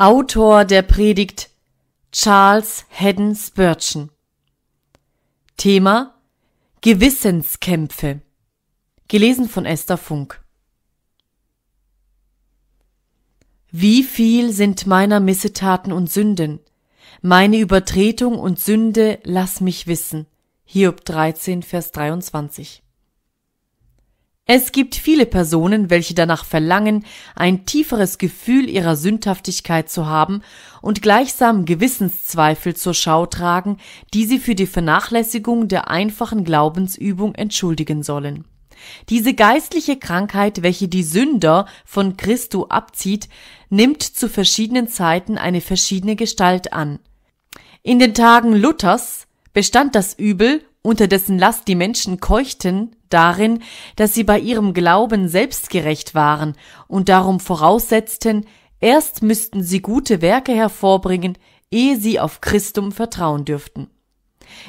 Autor der Predigt Charles Haddon Spurgeon Thema Gewissenskämpfe Gelesen von Esther Funk Wie viel sind meiner Missetaten und Sünden? Meine Übertretung und Sünde lass mich wissen. Hiob 13, Vers 23 es gibt viele Personen, welche danach verlangen, ein tieferes Gefühl ihrer Sündhaftigkeit zu haben und gleichsam Gewissenszweifel zur Schau tragen, die sie für die Vernachlässigung der einfachen Glaubensübung entschuldigen sollen. Diese geistliche Krankheit, welche die Sünder von Christo abzieht, nimmt zu verschiedenen Zeiten eine verschiedene Gestalt an. In den Tagen Luthers bestand das Übel unter dessen Last die Menschen keuchten, darin, dass sie bei ihrem Glauben selbstgerecht waren und darum voraussetzten, erst müssten sie gute Werke hervorbringen, ehe sie auf Christum vertrauen dürften.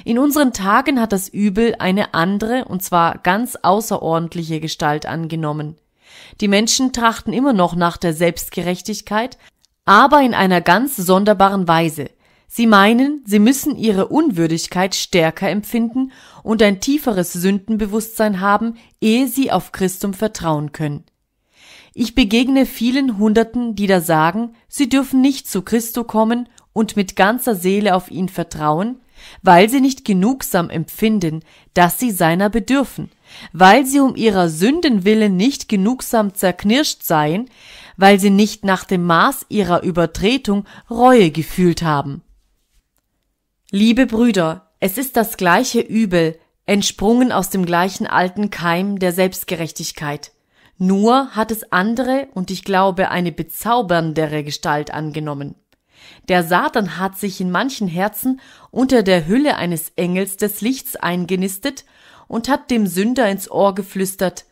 In unseren Tagen hat das Übel eine andere, und zwar ganz außerordentliche Gestalt angenommen. Die Menschen trachten immer noch nach der Selbstgerechtigkeit, aber in einer ganz sonderbaren Weise – Sie meinen, sie müssen ihre Unwürdigkeit stärker empfinden und ein tieferes Sündenbewusstsein haben, ehe sie auf Christum vertrauen können. Ich begegne vielen Hunderten, die da sagen, sie dürfen nicht zu Christo kommen und mit ganzer Seele auf ihn vertrauen, weil sie nicht genugsam empfinden, dass sie seiner bedürfen, weil sie um ihrer Sünden willen nicht genugsam zerknirscht seien, weil sie nicht nach dem Maß ihrer Übertretung Reue gefühlt haben. Liebe Brüder, es ist das gleiche Übel, entsprungen aus dem gleichen alten Keim der Selbstgerechtigkeit. Nur hat es andere und ich glaube eine bezauberndere Gestalt angenommen. Der Satan hat sich in manchen Herzen unter der Hülle eines Engels des Lichts eingenistet und hat dem Sünder ins Ohr geflüstert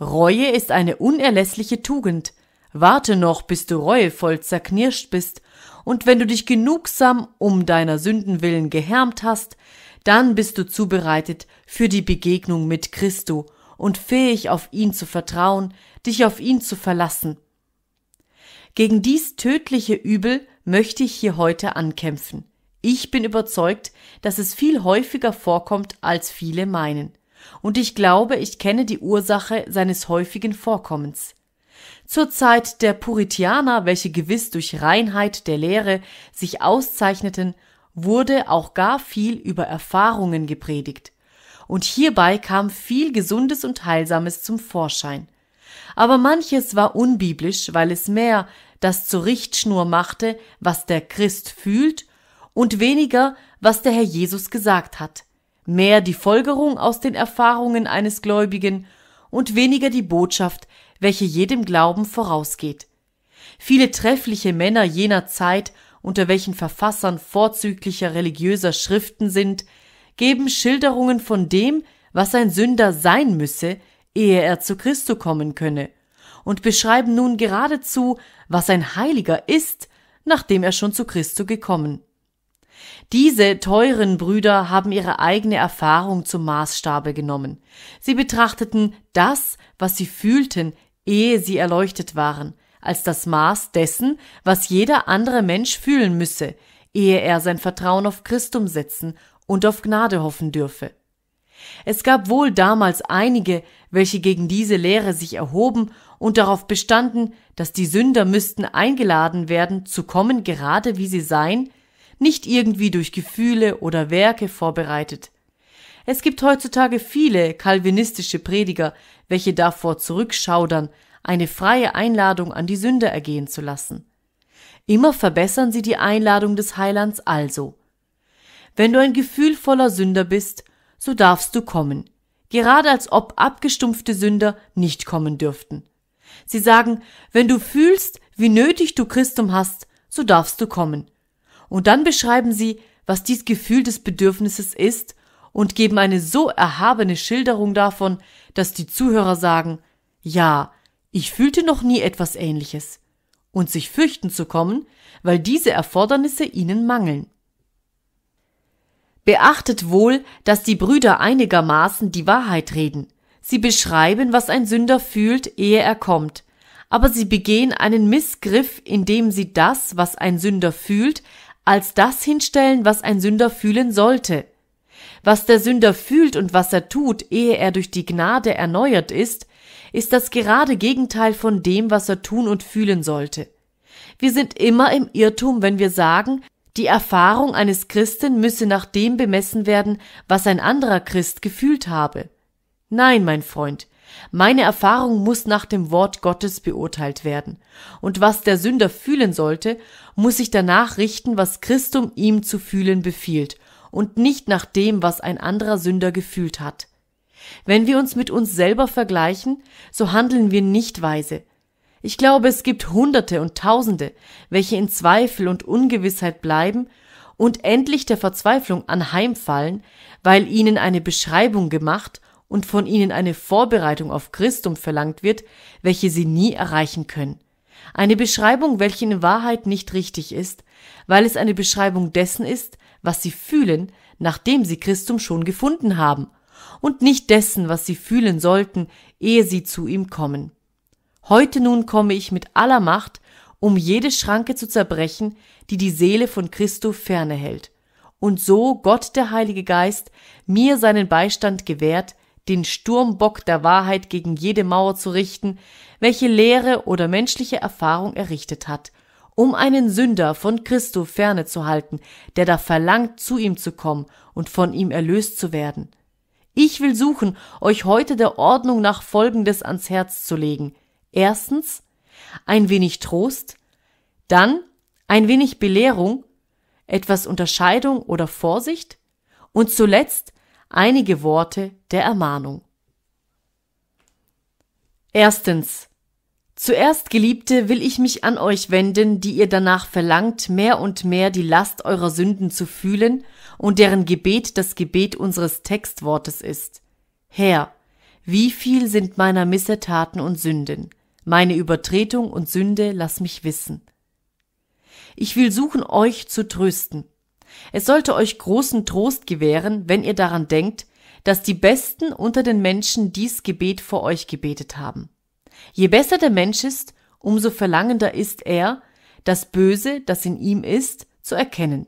Reue ist eine unerlässliche Tugend. Warte noch, bis du reuevoll zerknirscht bist und wenn du dich genugsam um deiner Sünden willen gehärmt hast, dann bist du zubereitet für die Begegnung mit Christo und fähig auf ihn zu vertrauen, dich auf ihn zu verlassen. Gegen dies tödliche Übel möchte ich hier heute ankämpfen. Ich bin überzeugt, dass es viel häufiger vorkommt, als viele meinen. Und ich glaube, ich kenne die Ursache seines häufigen Vorkommens. Zur Zeit der Puritianer, welche gewiss durch Reinheit der Lehre sich auszeichneten, wurde auch gar viel über Erfahrungen gepredigt. Und hierbei kam viel Gesundes und Heilsames zum Vorschein. Aber manches war unbiblisch, weil es mehr das zur Richtschnur machte, was der Christ fühlt, und weniger, was der Herr Jesus gesagt hat. Mehr die Folgerung aus den Erfahrungen eines Gläubigen und weniger die Botschaft, welche jedem Glauben vorausgeht. Viele treffliche Männer jener Zeit, unter welchen Verfassern vorzüglicher religiöser Schriften sind, geben Schilderungen von dem, was ein Sünder sein müsse, ehe er zu Christo kommen könne, und beschreiben nun geradezu, was ein Heiliger ist, nachdem er schon zu Christo gekommen. Diese teuren Brüder haben ihre eigene Erfahrung zum Maßstabe genommen. Sie betrachteten das, was sie fühlten, ehe sie erleuchtet waren, als das Maß dessen, was jeder andere Mensch fühlen müsse, ehe er sein Vertrauen auf Christum setzen und auf Gnade hoffen dürfe. Es gab wohl damals einige, welche gegen diese Lehre sich erhoben und darauf bestanden, dass die Sünder müssten eingeladen werden, zu kommen gerade wie sie seien, nicht irgendwie durch Gefühle oder Werke vorbereitet. Es gibt heutzutage viele kalvinistische Prediger, welche davor zurückschaudern, eine freie Einladung an die Sünder ergehen zu lassen. Immer verbessern sie die Einladung des Heilands also. Wenn du ein gefühlvoller Sünder bist, so darfst du kommen, gerade als ob abgestumpfte Sünder nicht kommen dürften. Sie sagen, wenn du fühlst, wie nötig du Christum hast, so darfst du kommen. Und dann beschreiben sie, was dies Gefühl des Bedürfnisses ist und geben eine so erhabene Schilderung davon, dass die Zuhörer sagen, ja, ich fühlte noch nie etwas ähnliches, und sich fürchten zu kommen, weil diese Erfordernisse ihnen mangeln. Beachtet wohl, dass die Brüder einigermaßen die Wahrheit reden. Sie beschreiben, was ein Sünder fühlt, ehe er kommt, aber sie begehen einen Missgriff, indem sie das, was ein Sünder fühlt, als das hinstellen, was ein Sünder fühlen sollte. Was der Sünder fühlt und was er tut, ehe er durch die Gnade erneuert ist, ist das gerade Gegenteil von dem, was er tun und fühlen sollte. Wir sind immer im Irrtum, wenn wir sagen, die Erfahrung eines Christen müsse nach dem bemessen werden, was ein anderer Christ gefühlt habe. Nein, mein Freund, meine Erfahrung muss nach dem Wort Gottes beurteilt werden, und was der Sünder fühlen sollte, muss sich danach richten, was Christum ihm zu fühlen befiehlt, und nicht nach dem, was ein anderer Sünder gefühlt hat. Wenn wir uns mit uns selber vergleichen, so handeln wir nicht weise. Ich glaube, es gibt Hunderte und Tausende, welche in Zweifel und Ungewissheit bleiben und endlich der Verzweiflung anheimfallen, weil ihnen eine Beschreibung gemacht und von ihnen eine Vorbereitung auf Christum verlangt wird, welche sie nie erreichen können. Eine Beschreibung, welche in Wahrheit nicht richtig ist, weil es eine Beschreibung dessen ist, was sie fühlen, nachdem sie Christum schon gefunden haben, und nicht dessen, was sie fühlen sollten, ehe sie zu ihm kommen. Heute nun komme ich mit aller Macht, um jede Schranke zu zerbrechen, die die Seele von Christo ferne hält, und so Gott der Heilige Geist mir seinen Beistand gewährt, den Sturmbock der Wahrheit gegen jede Mauer zu richten, welche Lehre oder menschliche Erfahrung errichtet hat, um einen Sünder von Christo ferne zu halten, der da verlangt, zu ihm zu kommen und von ihm erlöst zu werden. Ich will suchen, euch heute der Ordnung nach Folgendes ans Herz zu legen. Erstens, ein wenig Trost, dann ein wenig Belehrung, etwas Unterscheidung oder Vorsicht und zuletzt einige Worte der Ermahnung. Erstens. Zuerst, Geliebte, will ich mich an euch wenden, die ihr danach verlangt, mehr und mehr die Last eurer Sünden zu fühlen und deren Gebet das Gebet unseres Textwortes ist. Herr, wie viel sind meiner Missetaten und Sünden? Meine Übertretung und Sünde lass mich wissen. Ich will suchen, euch zu trösten. Es sollte euch großen Trost gewähren, wenn ihr daran denkt, dass die Besten unter den Menschen dies Gebet vor euch gebetet haben. Je besser der Mensch ist, umso verlangender ist er, das Böse, das in ihm ist, zu erkennen.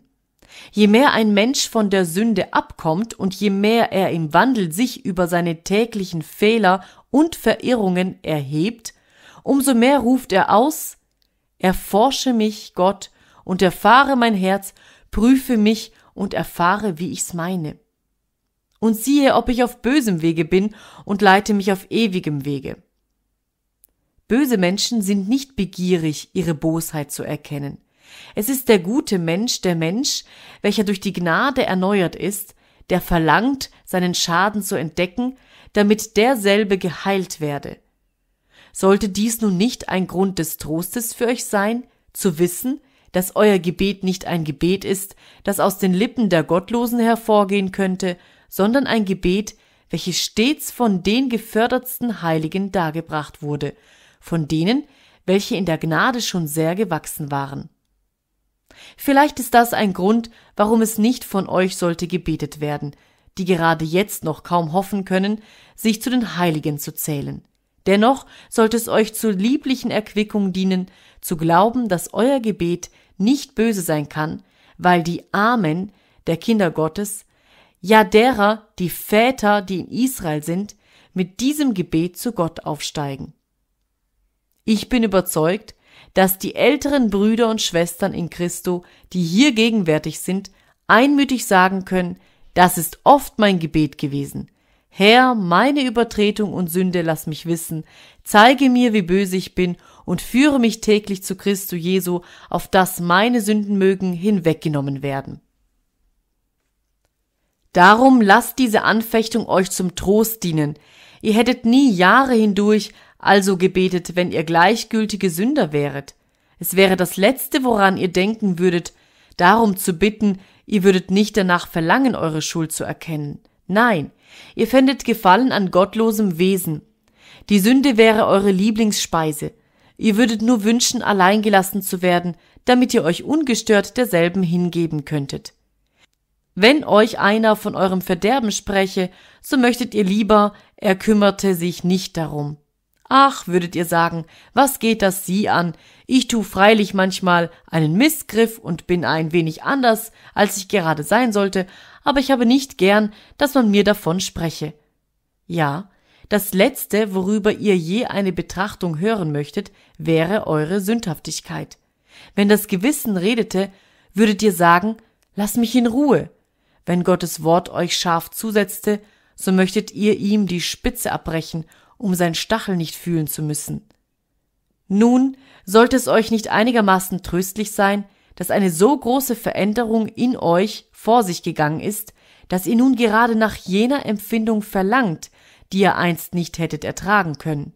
Je mehr ein Mensch von der Sünde abkommt und je mehr er im Wandel sich über seine täglichen Fehler und Verirrungen erhebt, umso mehr ruft er aus, erforsche mich, Gott, und erfahre mein Herz prüfe mich und erfahre, wie ich's meine. Und siehe, ob ich auf bösem Wege bin und leite mich auf ewigem Wege. Böse Menschen sind nicht begierig, ihre Bosheit zu erkennen. Es ist der gute Mensch, der Mensch, welcher durch die Gnade erneuert ist, der verlangt, seinen Schaden zu entdecken, damit derselbe geheilt werde. Sollte dies nun nicht ein Grund des Trostes für euch sein, zu wissen, dass euer Gebet nicht ein Gebet ist, das aus den Lippen der Gottlosen hervorgehen könnte, sondern ein Gebet, welches stets von den gefördertsten Heiligen dargebracht wurde, von denen, welche in der Gnade schon sehr gewachsen waren. Vielleicht ist das ein Grund, warum es nicht von euch sollte gebetet werden, die gerade jetzt noch kaum hoffen können, sich zu den Heiligen zu zählen. Dennoch sollte es euch zur lieblichen Erquickung dienen, zu glauben, dass euer Gebet nicht böse sein kann, weil die Armen der Kinder Gottes, ja derer, die Väter, die in Israel sind, mit diesem Gebet zu Gott aufsteigen. Ich bin überzeugt, dass die älteren Brüder und Schwestern in Christo, die hier gegenwärtig sind, einmütig sagen können, das ist oft mein Gebet gewesen. Herr, meine Übertretung und Sünde lass mich wissen, zeige mir, wie böse ich bin und führe mich täglich zu Christo Jesu, auf dass meine Sünden mögen hinweggenommen werden. Darum lasst diese Anfechtung euch zum Trost dienen. Ihr hättet nie Jahre hindurch also gebetet, wenn ihr gleichgültige Sünder wäret. Es wäre das Letzte, woran ihr denken würdet, darum zu bitten, ihr würdet nicht danach verlangen, eure Schuld zu erkennen. Nein, ihr fändet Gefallen an gottlosem Wesen. Die Sünde wäre eure Lieblingsspeise. Ihr würdet nur wünschen, allein gelassen zu werden, damit ihr euch ungestört derselben hingeben könntet. Wenn euch einer von eurem Verderben spreche, so möchtet ihr lieber, er kümmerte sich nicht darum. Ach, würdet ihr sagen, was geht das Sie an? Ich tu freilich manchmal einen Missgriff und bin ein wenig anders, als ich gerade sein sollte, aber ich habe nicht gern, dass man mir davon spreche. Ja, das Letzte, worüber ihr je eine Betrachtung hören möchtet, wäre eure Sündhaftigkeit. Wenn das Gewissen redete, würdet ihr sagen, lass mich in Ruhe. Wenn Gottes Wort euch scharf zusetzte, so möchtet ihr ihm die Spitze abbrechen um sein Stachel nicht fühlen zu müssen. Nun sollte es euch nicht einigermaßen tröstlich sein, dass eine so große Veränderung in euch vor sich gegangen ist, dass ihr nun gerade nach jener Empfindung verlangt, die ihr einst nicht hättet ertragen können.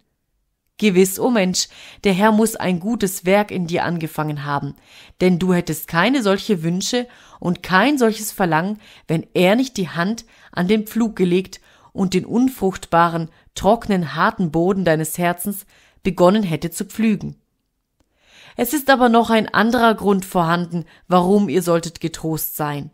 Gewiss, o oh Mensch, der Herr muss ein gutes Werk in dir angefangen haben, denn du hättest keine solche Wünsche und kein solches Verlangen, wenn er nicht die Hand an den Pflug gelegt und den unfruchtbaren, trockenen, harten Boden deines Herzens begonnen hätte zu pflügen. Es ist aber noch ein anderer Grund vorhanden, warum ihr solltet getrost sein.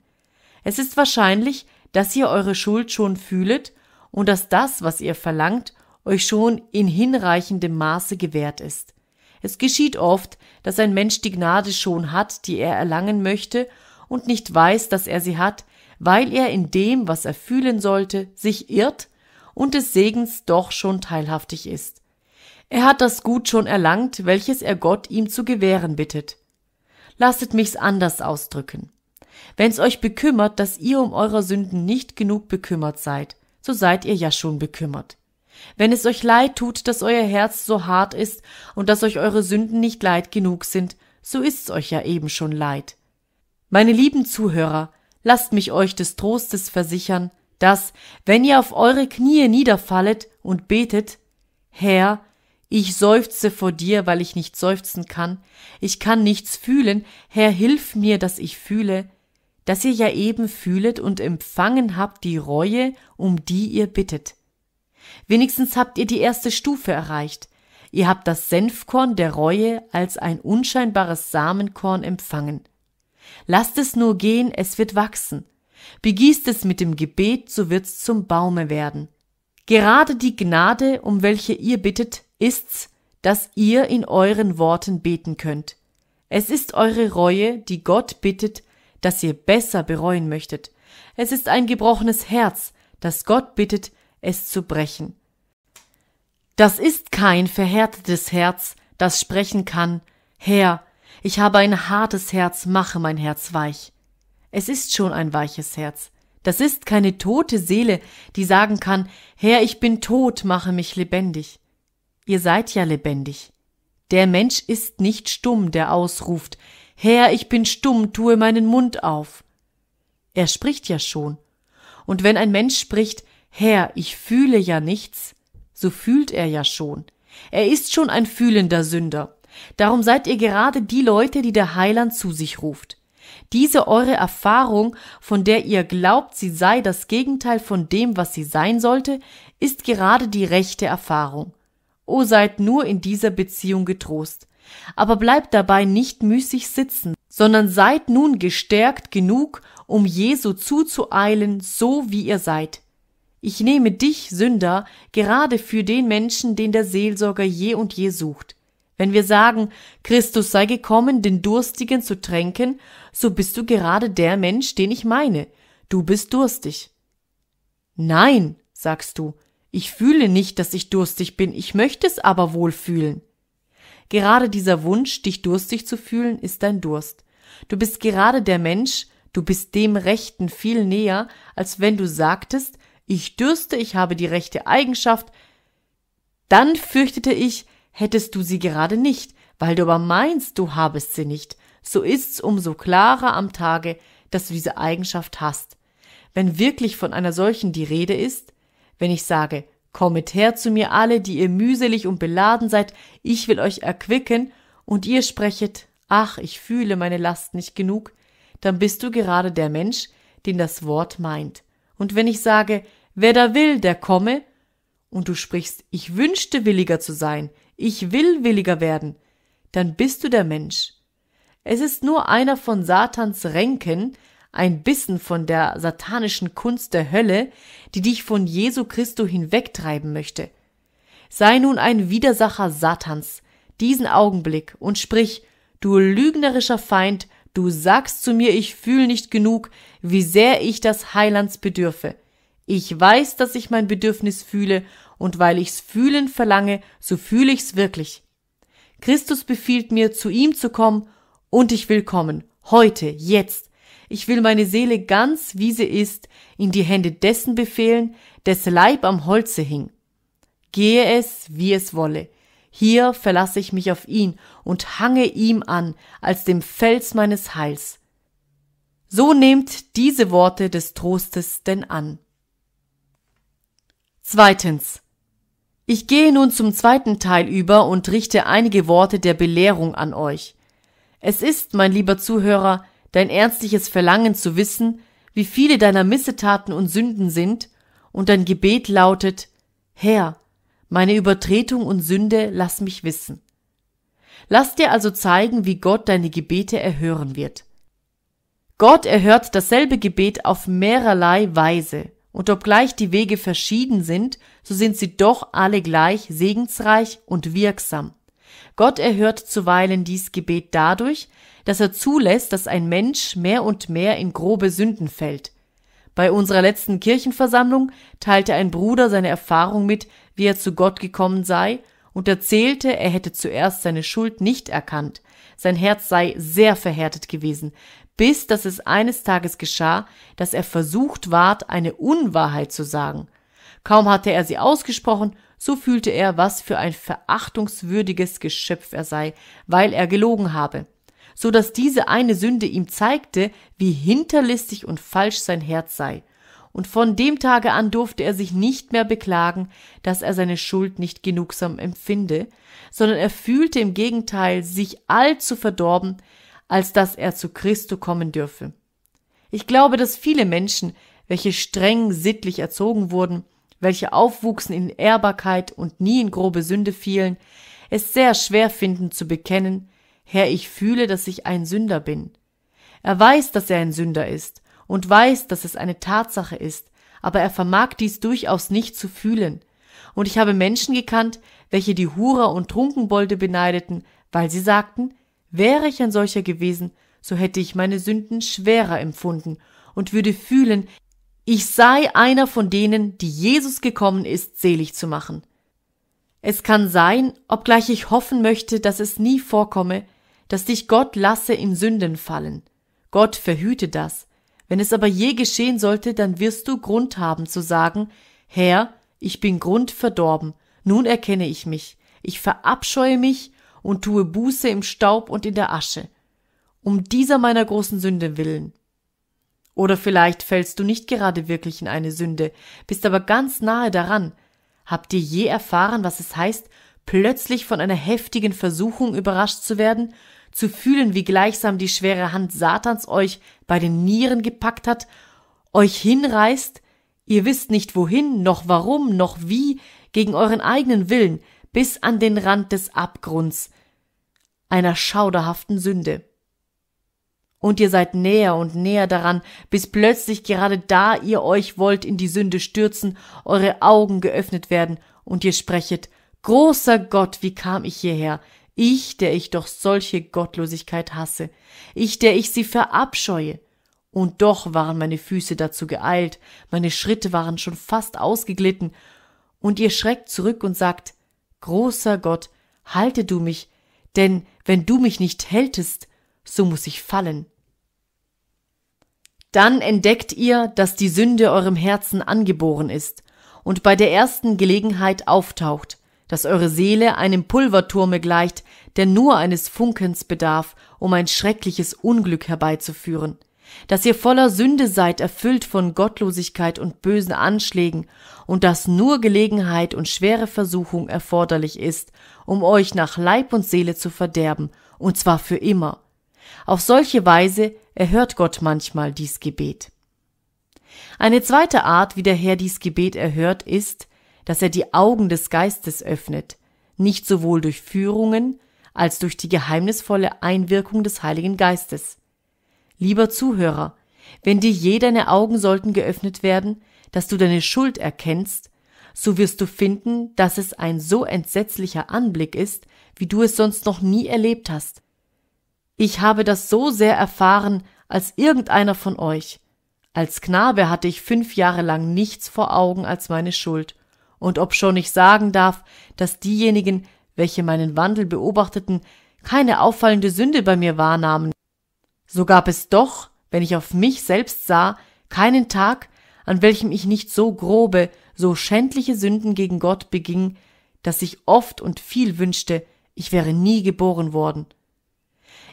Es ist wahrscheinlich, dass ihr eure Schuld schon fühlet und dass das, was ihr verlangt, euch schon in hinreichendem Maße gewährt ist. Es geschieht oft, dass ein Mensch die Gnade schon hat, die er erlangen möchte, und nicht weiß, dass er sie hat, weil er in dem, was er fühlen sollte, sich irrt und des Segens doch schon teilhaftig ist. Er hat das Gut schon erlangt, welches er Gott ihm zu gewähren bittet. Lasset mich's anders ausdrücken. Wenn's euch bekümmert, dass ihr um eurer Sünden nicht genug bekümmert seid, so seid ihr ja schon bekümmert. Wenn es euch leid tut, dass euer Herz so hart ist und dass euch eure Sünden nicht leid genug sind, so ist's euch ja eben schon leid. Meine lieben Zuhörer, lasst mich euch des Trostes versichern, dass, wenn ihr auf eure Knie niederfallet und betet, Herr, ich seufze vor dir, weil ich nicht seufzen kann, ich kann nichts fühlen, Herr, hilf mir, dass ich fühle, dass ihr ja eben fühlet und empfangen habt die Reue, um die ihr bittet. Wenigstens habt ihr die erste Stufe erreicht. Ihr habt das Senfkorn der Reue als ein unscheinbares Samenkorn empfangen. Lasst es nur gehen, es wird wachsen. Begießt es mit dem Gebet, so wird's zum Baume werden. Gerade die Gnade, um welche ihr bittet, ist's, dass ihr in euren Worten beten könnt. Es ist eure Reue, die Gott bittet, dass ihr besser bereuen möchtet. Es ist ein gebrochenes Herz, das Gott bittet, es zu brechen. Das ist kein verhärtetes Herz, das sprechen kann, Herr, ich habe ein hartes Herz, mache mein Herz weich. Es ist schon ein weiches Herz. Das ist keine tote Seele, die sagen kann, Herr, ich bin tot, mache mich lebendig. Ihr seid ja lebendig. Der Mensch ist nicht stumm, der ausruft, Herr, ich bin stumm, tue meinen Mund auf. Er spricht ja schon. Und wenn ein Mensch spricht, Herr, ich fühle ja nichts, so fühlt er ja schon. Er ist schon ein fühlender Sünder. Darum seid ihr gerade die Leute, die der Heiland zu sich ruft. Diese eure Erfahrung, von der ihr glaubt, sie sei das Gegenteil von dem, was sie sein sollte, ist gerade die rechte Erfahrung. O seid nur in dieser Beziehung getrost. Aber bleibt dabei nicht müßig sitzen, sondern seid nun gestärkt genug, um Jesu zuzueilen, so wie ihr seid. Ich nehme dich, Sünder, gerade für den Menschen, den der Seelsorger je und je sucht. Wenn wir sagen, Christus sei gekommen, den Durstigen zu tränken, so bist du gerade der Mensch, den ich meine. Du bist durstig. Nein, sagst du, ich fühle nicht, dass ich durstig bin, ich möchte es aber wohl fühlen. Gerade dieser Wunsch, dich durstig zu fühlen, ist dein Durst. Du bist gerade der Mensch, du bist dem Rechten viel näher, als wenn du sagtest, ich dürste, ich habe die rechte Eigenschaft, dann fürchtete ich, hättest du sie gerade nicht, weil du aber meinst, du habest sie nicht, so ist's umso klarer am Tage, dass du diese Eigenschaft hast. Wenn wirklich von einer solchen die Rede ist, wenn ich sage, kommet her zu mir alle, die ihr mühselig und beladen seid, ich will euch erquicken, und ihr sprechet, ach, ich fühle meine Last nicht genug, dann bist du gerade der Mensch, den das Wort meint. Und wenn ich sage, wer da will, der komme, und du sprichst, ich wünschte williger zu sein, ich will williger werden, dann bist du der Mensch. Es ist nur einer von Satans Ränken, ein Bissen von der satanischen Kunst der Hölle, die dich von Jesu Christo hinwegtreiben möchte. sei nun ein Widersacher Satans, diesen Augenblick, und sprich, du lügnerischer Feind, du sagst zu mir, ich fühl nicht genug, wie sehr ich das Heilands bedürfe. Ich weiß, dass ich mein Bedürfnis fühle, und weil ich's fühlen verlange, so fühle ich's wirklich. Christus befiehlt mir, zu ihm zu kommen, und ich will kommen, heute, jetzt. Ich will meine Seele ganz, wie sie ist, in die Hände dessen befehlen, des Leib am Holze hing. Gehe es, wie es wolle. Hier verlasse ich mich auf ihn und hange ihm an als dem Fels meines Heils. So nehmt diese Worte des Trostes denn an. Zweitens. Ich gehe nun zum zweiten Teil über und richte einige Worte der Belehrung an euch. Es ist, mein lieber Zuhörer, dein ernstliches Verlangen zu wissen, wie viele deiner Missetaten und Sünden sind, und dein Gebet lautet, Herr, meine Übertretung und Sünde lass mich wissen. Lass dir also zeigen, wie Gott deine Gebete erhören wird. Gott erhört dasselbe Gebet auf mehrerlei Weise, und obgleich die Wege verschieden sind, so sind sie doch alle gleich segensreich und wirksam. Gott erhört zuweilen dies Gebet dadurch, dass er zulässt, dass ein Mensch mehr und mehr in grobe Sünden fällt. Bei unserer letzten Kirchenversammlung teilte ein Bruder seine Erfahrung mit, wie er zu Gott gekommen sei, und erzählte, er hätte zuerst seine Schuld nicht erkannt, sein Herz sei sehr verhärtet gewesen, bis dass es eines Tages geschah, dass er versucht ward, eine Unwahrheit zu sagen. Kaum hatte er sie ausgesprochen, so fühlte er, was für ein verachtungswürdiges Geschöpf er sei, weil er gelogen habe, so dass diese eine Sünde ihm zeigte, wie hinterlistig und falsch sein Herz sei, und von dem Tage an durfte er sich nicht mehr beklagen, dass er seine Schuld nicht genugsam empfinde, sondern er fühlte im Gegenteil sich allzu verdorben, als dass er zu Christo kommen dürfe. Ich glaube, dass viele Menschen, welche streng sittlich erzogen wurden, welche aufwuchsen in Ehrbarkeit und nie in grobe Sünde fielen, es sehr schwer finden zu bekennen, Herr, ich fühle, dass ich ein Sünder bin. Er weiß, dass er ein Sünder ist und weiß, dass es eine Tatsache ist, aber er vermag dies durchaus nicht zu fühlen. Und ich habe Menschen gekannt, welche die Hurer und Trunkenbolde beneideten, weil sie sagten, wäre ich ein solcher gewesen, so hätte ich meine Sünden schwerer empfunden und würde fühlen, ich sei einer von denen, die Jesus gekommen ist, selig zu machen. Es kann sein, obgleich ich hoffen möchte, dass es nie vorkomme, dass dich Gott lasse in Sünden fallen. Gott verhüte das. Wenn es aber je geschehen sollte, dann wirst du Grund haben zu sagen, Herr, ich bin grundverdorben, nun erkenne ich mich, ich verabscheue mich und tue Buße im Staub und in der Asche. Um dieser meiner großen Sünde willen. Oder vielleicht fällst du nicht gerade wirklich in eine Sünde, bist aber ganz nahe daran. Habt ihr je erfahren, was es heißt, plötzlich von einer heftigen Versuchung überrascht zu werden, zu fühlen, wie gleichsam die schwere Hand Satans euch bei den Nieren gepackt hat, euch hinreißt, ihr wisst nicht wohin, noch warum, noch wie, gegen euren eigenen Willen, bis an den Rand des Abgrunds, einer schauderhaften Sünde und ihr seid näher und näher daran, bis plötzlich gerade da ihr euch wollt in die Sünde stürzen, eure Augen geöffnet werden und ihr sprechet, großer Gott, wie kam ich hierher? Ich, der ich doch solche Gottlosigkeit hasse, ich, der ich sie verabscheue. Und doch waren meine Füße dazu geeilt, meine Schritte waren schon fast ausgeglitten, und ihr schreckt zurück und sagt, großer Gott, halte du mich, denn wenn du mich nicht hältest, so muss ich fallen. Dann entdeckt ihr, dass die Sünde eurem Herzen angeboren ist und bei der ersten Gelegenheit auftaucht, dass eure Seele einem Pulverturme gleicht, der nur eines Funkens bedarf, um ein schreckliches Unglück herbeizuführen, dass ihr voller Sünde seid, erfüllt von Gottlosigkeit und bösen Anschlägen, und dass nur Gelegenheit und schwere Versuchung erforderlich ist, um euch nach Leib und Seele zu verderben, und zwar für immer. Auf solche Weise erhört Gott manchmal dies Gebet. Eine zweite Art, wie der Herr dies Gebet erhört, ist, dass er die Augen des Geistes öffnet, nicht sowohl durch Führungen als durch die geheimnisvolle Einwirkung des Heiligen Geistes. Lieber Zuhörer, wenn dir je deine Augen sollten geöffnet werden, dass du deine Schuld erkennst, so wirst du finden, dass es ein so entsetzlicher Anblick ist, wie du es sonst noch nie erlebt hast. Ich habe das so sehr erfahren als irgendeiner von euch. Als Knabe hatte ich fünf Jahre lang nichts vor Augen als meine Schuld, und obschon ich sagen darf, dass diejenigen, welche meinen Wandel beobachteten, keine auffallende Sünde bei mir wahrnahmen, so gab es doch, wenn ich auf mich selbst sah, keinen Tag, an welchem ich nicht so grobe, so schändliche Sünden gegen Gott beging, dass ich oft und viel wünschte, ich wäre nie geboren worden.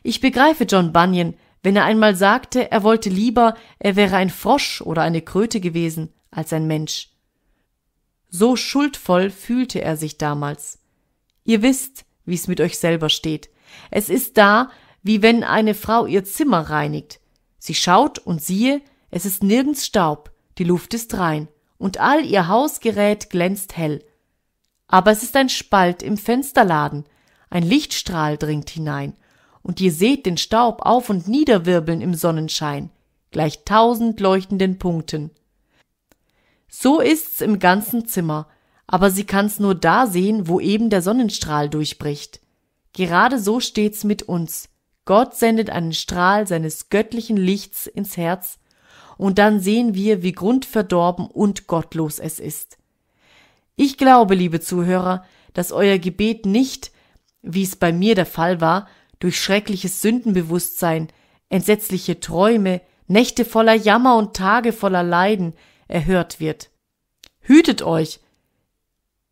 Ich begreife John Bunyan, wenn er einmal sagte, er wollte lieber, er wäre ein Frosch oder eine Kröte gewesen, als ein Mensch. So schuldvoll fühlte er sich damals. Ihr wisst, wie es mit euch selber steht. Es ist da, wie wenn eine Frau ihr Zimmer reinigt. Sie schaut und siehe, es ist nirgends Staub, die Luft ist rein, und all ihr Hausgerät glänzt hell. Aber es ist ein Spalt im Fensterladen, ein Lichtstrahl dringt hinein, und ihr seht den Staub auf und niederwirbeln im Sonnenschein, gleich tausend leuchtenden Punkten. So ist's im ganzen Zimmer, aber sie kann's nur da sehen, wo eben der Sonnenstrahl durchbricht. Gerade so steht's mit uns. Gott sendet einen Strahl seines göttlichen Lichts ins Herz, und dann sehen wir, wie grundverdorben und gottlos es ist. Ich glaube, liebe Zuhörer, dass euer Gebet nicht, wie es bei mir der Fall war, durch schreckliches Sündenbewusstsein, entsetzliche Träume, Nächte voller Jammer und Tage voller Leiden erhört wird. Hütet euch!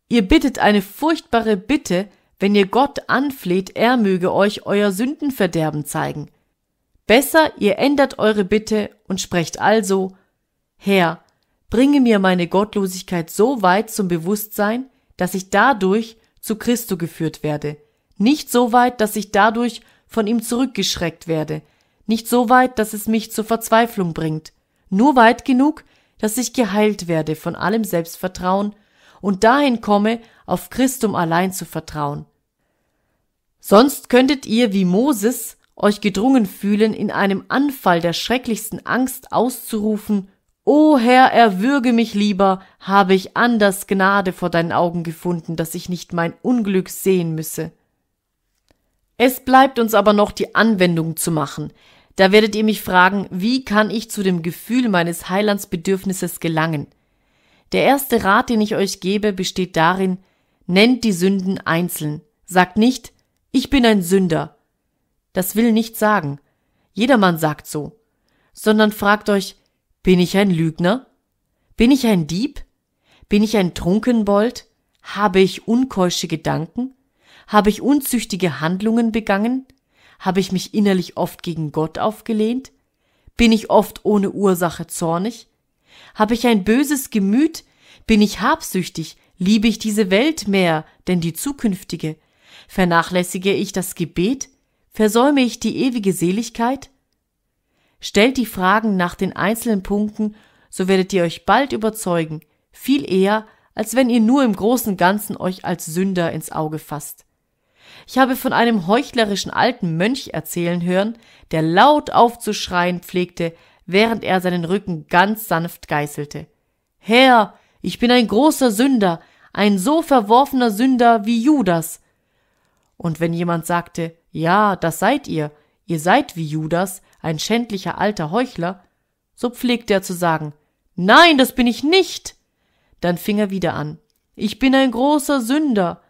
Ihr bittet eine furchtbare Bitte, wenn ihr Gott anfleht, er möge euch euer Sündenverderben zeigen. Besser, ihr ändert eure Bitte und sprecht also, Herr, bringe mir meine Gottlosigkeit so weit zum Bewusstsein, dass ich dadurch zu Christo geführt werde, nicht so weit, dass ich dadurch von ihm zurückgeschreckt werde, nicht so weit, dass es mich zur Verzweiflung bringt, nur weit genug, dass ich geheilt werde von allem Selbstvertrauen und dahin komme, auf Christum allein zu vertrauen. Sonst könntet ihr wie Moses euch gedrungen fühlen, in einem Anfall der schrecklichsten Angst auszurufen, O Herr, erwürge mich lieber, habe ich anders Gnade vor deinen Augen gefunden, dass ich nicht mein Unglück sehen müsse. Es bleibt uns aber noch die Anwendung zu machen. Da werdet ihr mich fragen, wie kann ich zu dem Gefühl meines Heilandsbedürfnisses gelangen? Der erste Rat, den ich euch gebe, besteht darin, nennt die Sünden einzeln. Sagt nicht, ich bin ein Sünder. Das will nicht sagen. Jedermann sagt so. Sondern fragt euch, bin ich ein Lügner? Bin ich ein Dieb? Bin ich ein Trunkenbold? Habe ich unkeusche Gedanken? Habe ich unzüchtige Handlungen begangen? Habe ich mich innerlich oft gegen Gott aufgelehnt? Bin ich oft ohne Ursache zornig? Habe ich ein böses Gemüt? Bin ich habsüchtig? Liebe ich diese Welt mehr denn die zukünftige? Vernachlässige ich das Gebet? Versäume ich die ewige Seligkeit? Stellt die Fragen nach den einzelnen Punkten, so werdet ihr euch bald überzeugen, viel eher, als wenn ihr nur im großen Ganzen euch als Sünder ins Auge fasst. Ich habe von einem heuchlerischen alten Mönch erzählen hören, der laut aufzuschreien pflegte, während er seinen Rücken ganz sanft geißelte. Herr, ich bin ein großer Sünder, ein so verworfener Sünder wie Judas. Und wenn jemand sagte, ja, das seid ihr, ihr seid wie Judas, ein schändlicher alter Heuchler, so pflegte er zu sagen, nein, das bin ich nicht. Dann fing er wieder an, ich bin ein großer Sünder.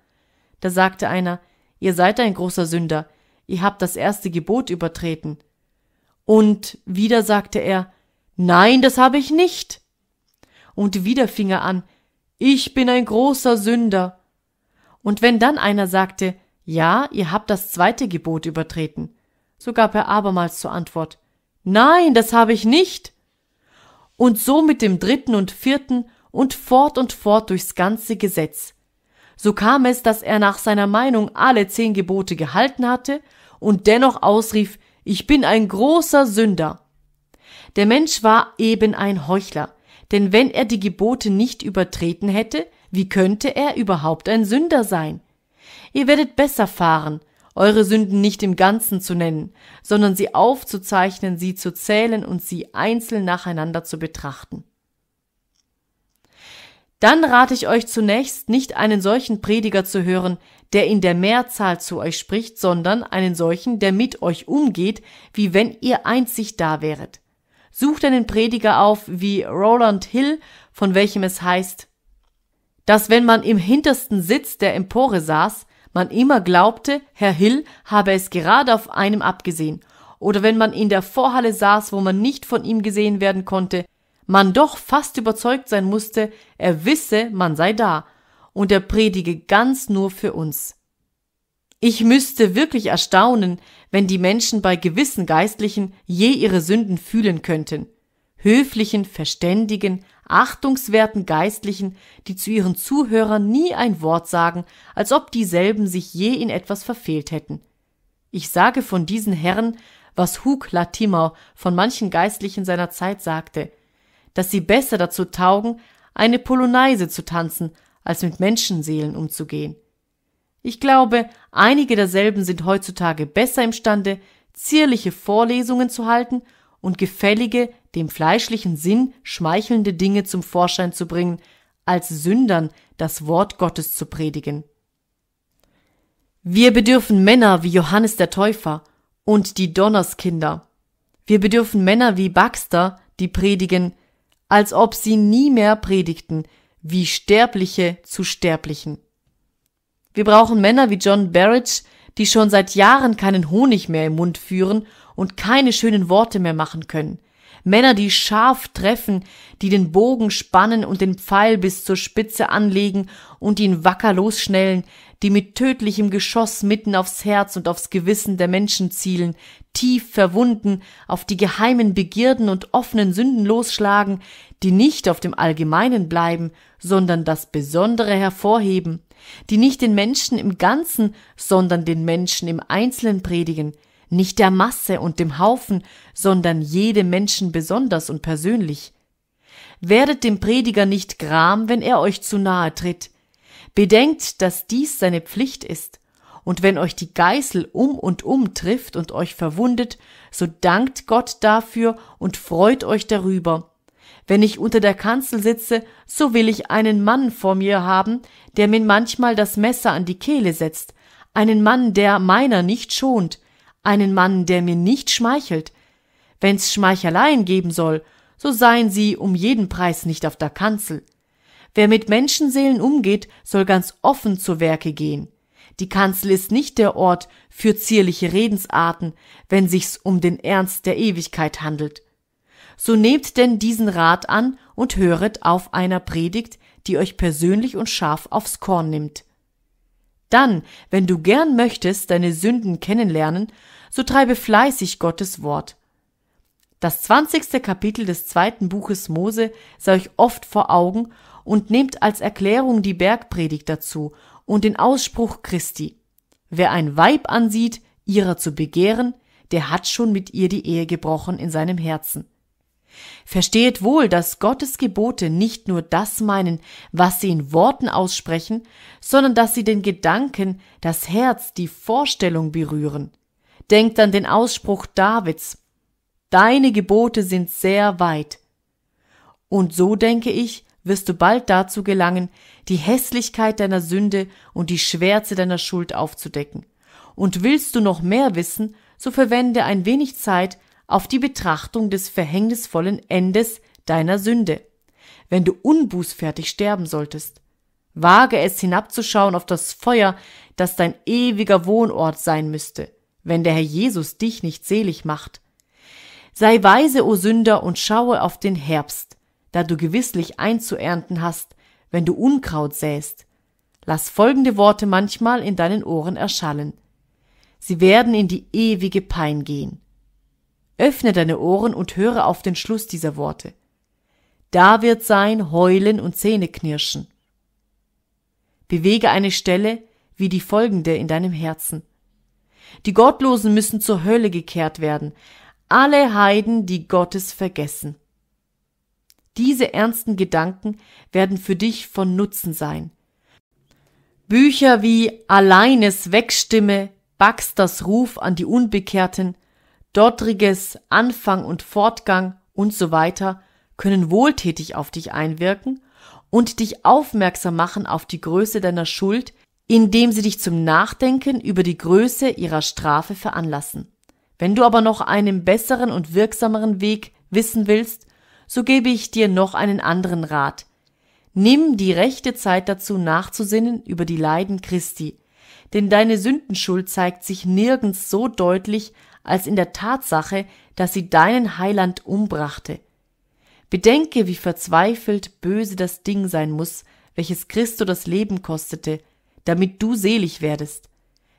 Da sagte einer, Ihr seid ein großer Sünder, ihr habt das erste Gebot übertreten. Und wieder sagte er, Nein, das habe ich nicht. Und wieder fing er an, Ich bin ein großer Sünder. Und wenn dann einer sagte, Ja, ihr habt das zweite Gebot übertreten, so gab er abermals zur Antwort, Nein, das habe ich nicht. Und so mit dem dritten und vierten und fort und fort durchs ganze Gesetz. So kam es, dass er nach seiner Meinung alle zehn Gebote gehalten hatte und dennoch ausrief, ich bin ein großer Sünder. Der Mensch war eben ein Heuchler, denn wenn er die Gebote nicht übertreten hätte, wie könnte er überhaupt ein Sünder sein? Ihr werdet besser fahren, eure Sünden nicht im Ganzen zu nennen, sondern sie aufzuzeichnen, sie zu zählen und sie einzeln nacheinander zu betrachten. Dann rate ich euch zunächst, nicht einen solchen Prediger zu hören, der in der Mehrzahl zu euch spricht, sondern einen solchen, der mit euch umgeht, wie wenn ihr einzig da wäret. Sucht einen Prediger auf wie Roland Hill, von welchem es heißt, dass wenn man im hintersten Sitz der Empore saß, man immer glaubte, Herr Hill habe es gerade auf einem abgesehen, oder wenn man in der Vorhalle saß, wo man nicht von ihm gesehen werden konnte, man doch fast überzeugt sein musste, er wisse, man sei da, und er predige ganz nur für uns. Ich müsste wirklich erstaunen, wenn die Menschen bei gewissen Geistlichen je ihre Sünden fühlen könnten. Höflichen, verständigen, achtungswerten Geistlichen, die zu ihren Zuhörern nie ein Wort sagen, als ob dieselben sich je in etwas verfehlt hätten. Ich sage von diesen Herren, was Hug Latimer von manchen Geistlichen seiner Zeit sagte, dass sie besser dazu taugen, eine Polonaise zu tanzen, als mit Menschenseelen umzugehen. Ich glaube, einige derselben sind heutzutage besser imstande, zierliche Vorlesungen zu halten und gefällige, dem fleischlichen Sinn schmeichelnde Dinge zum Vorschein zu bringen, als Sündern das Wort Gottes zu predigen. Wir bedürfen Männer wie Johannes der Täufer und die Donnerskinder. Wir bedürfen Männer wie Baxter, die predigen, als ob sie nie mehr predigten, wie Sterbliche zu Sterblichen. Wir brauchen Männer wie John Barrett, die schon seit Jahren keinen Honig mehr im Mund führen und keine schönen Worte mehr machen können. Männer, die scharf treffen, die den Bogen spannen und den Pfeil bis zur Spitze anlegen und ihn wacker losschnellen, die mit tödlichem Geschoss mitten aufs Herz und aufs Gewissen der Menschen zielen, tief verwunden, auf die geheimen Begierden und offenen Sünden losschlagen, die nicht auf dem Allgemeinen bleiben, sondern das Besondere hervorheben, die nicht den Menschen im Ganzen, sondern den Menschen im Einzelnen predigen, nicht der Masse und dem Haufen, sondern jedem Menschen besonders und persönlich. Werdet dem Prediger nicht gram, wenn er euch zu nahe tritt. Bedenkt, dass dies seine Pflicht ist. Und wenn euch die Geißel um und um trifft und euch verwundet, so dankt Gott dafür und freut euch darüber. Wenn ich unter der Kanzel sitze, so will ich einen Mann vor mir haben, der mir manchmal das Messer an die Kehle setzt, einen Mann, der meiner nicht schont, einen Mann, der mir nicht schmeichelt. Wenn's Schmeicheleien geben soll, so seien sie um jeden Preis nicht auf der Kanzel. Wer mit Menschenseelen umgeht, soll ganz offen zu Werke gehen. Die Kanzel ist nicht der Ort für zierliche Redensarten, wenn sich's um den Ernst der Ewigkeit handelt. So nehmt denn diesen Rat an und höret auf einer Predigt, die euch persönlich und scharf aufs Korn nimmt. Dann, wenn du gern möchtest deine Sünden kennenlernen, so treibe fleißig Gottes Wort. Das zwanzigste Kapitel des zweiten Buches Mose sei euch oft vor Augen und nehmt als Erklärung die Bergpredigt dazu und den Ausspruch Christi. Wer ein Weib ansieht, ihrer zu begehren, der hat schon mit ihr die Ehe gebrochen in seinem Herzen. Verstehet wohl, dass Gottes Gebote nicht nur das meinen, was sie in Worten aussprechen, sondern dass sie den Gedanken, das Herz, die Vorstellung berühren. Denkt an den Ausspruch Davids. Deine Gebote sind sehr weit. Und so denke ich, wirst du bald dazu gelangen, die Hässlichkeit deiner Sünde und die Schwärze deiner Schuld aufzudecken. Und willst du noch mehr wissen, so verwende ein wenig Zeit auf die Betrachtung des verhängnisvollen Endes deiner Sünde, wenn du unbußfertig sterben solltest. Wage es hinabzuschauen auf das Feuer, das dein ewiger Wohnort sein müsste wenn der Herr Jesus dich nicht selig macht. Sei weise, o Sünder, und schaue auf den Herbst, da du gewisslich einzuernten hast, wenn du Unkraut säst. Lass folgende Worte manchmal in deinen Ohren erschallen. Sie werden in die ewige Pein gehen. Öffne deine Ohren und höre auf den Schluss dieser Worte. Da wird sein Heulen und Zähneknirschen. Bewege eine Stelle wie die folgende in deinem Herzen. Die Gottlosen müssen zur Hölle gekehrt werden. Alle Heiden, die Gottes vergessen. Diese ernsten Gedanken werden für dich von Nutzen sein. Bücher wie Alleines Wegstimme, Baxters Ruf an die Unbekehrten, Dottriges Anfang und Fortgang und so weiter können wohltätig auf dich einwirken und dich aufmerksam machen auf die Größe deiner Schuld, indem sie dich zum Nachdenken über die Größe ihrer Strafe veranlassen. Wenn du aber noch einen besseren und wirksameren Weg wissen willst, so gebe ich dir noch einen anderen Rat. Nimm die rechte Zeit dazu nachzusinnen über die Leiden Christi, denn deine Sündenschuld zeigt sich nirgends so deutlich als in der Tatsache, dass sie deinen Heiland umbrachte. Bedenke, wie verzweifelt böse das Ding sein muss, welches Christo das Leben kostete, damit du selig werdest.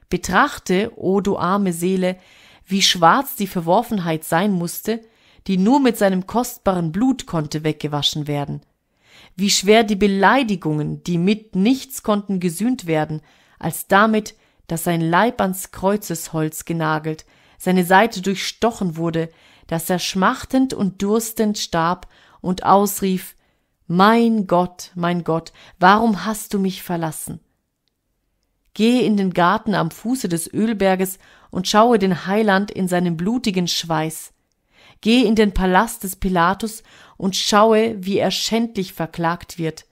Betrachte, o oh du arme Seele, wie schwarz die Verworfenheit sein musste, die nur mit seinem kostbaren Blut konnte weggewaschen werden. Wie schwer die Beleidigungen, die mit nichts konnten gesühnt werden, als damit, dass sein Leib ans Kreuzesholz genagelt, seine Seite durchstochen wurde, dass er schmachtend und durstend starb und ausrief, Mein Gott, mein Gott, warum hast du mich verlassen? Gehe in den Garten am Fuße des Ölberges und schaue den Heiland in seinem blutigen Schweiß. Gehe in den Palast des Pilatus und schaue, wie er schändlich verklagt wird.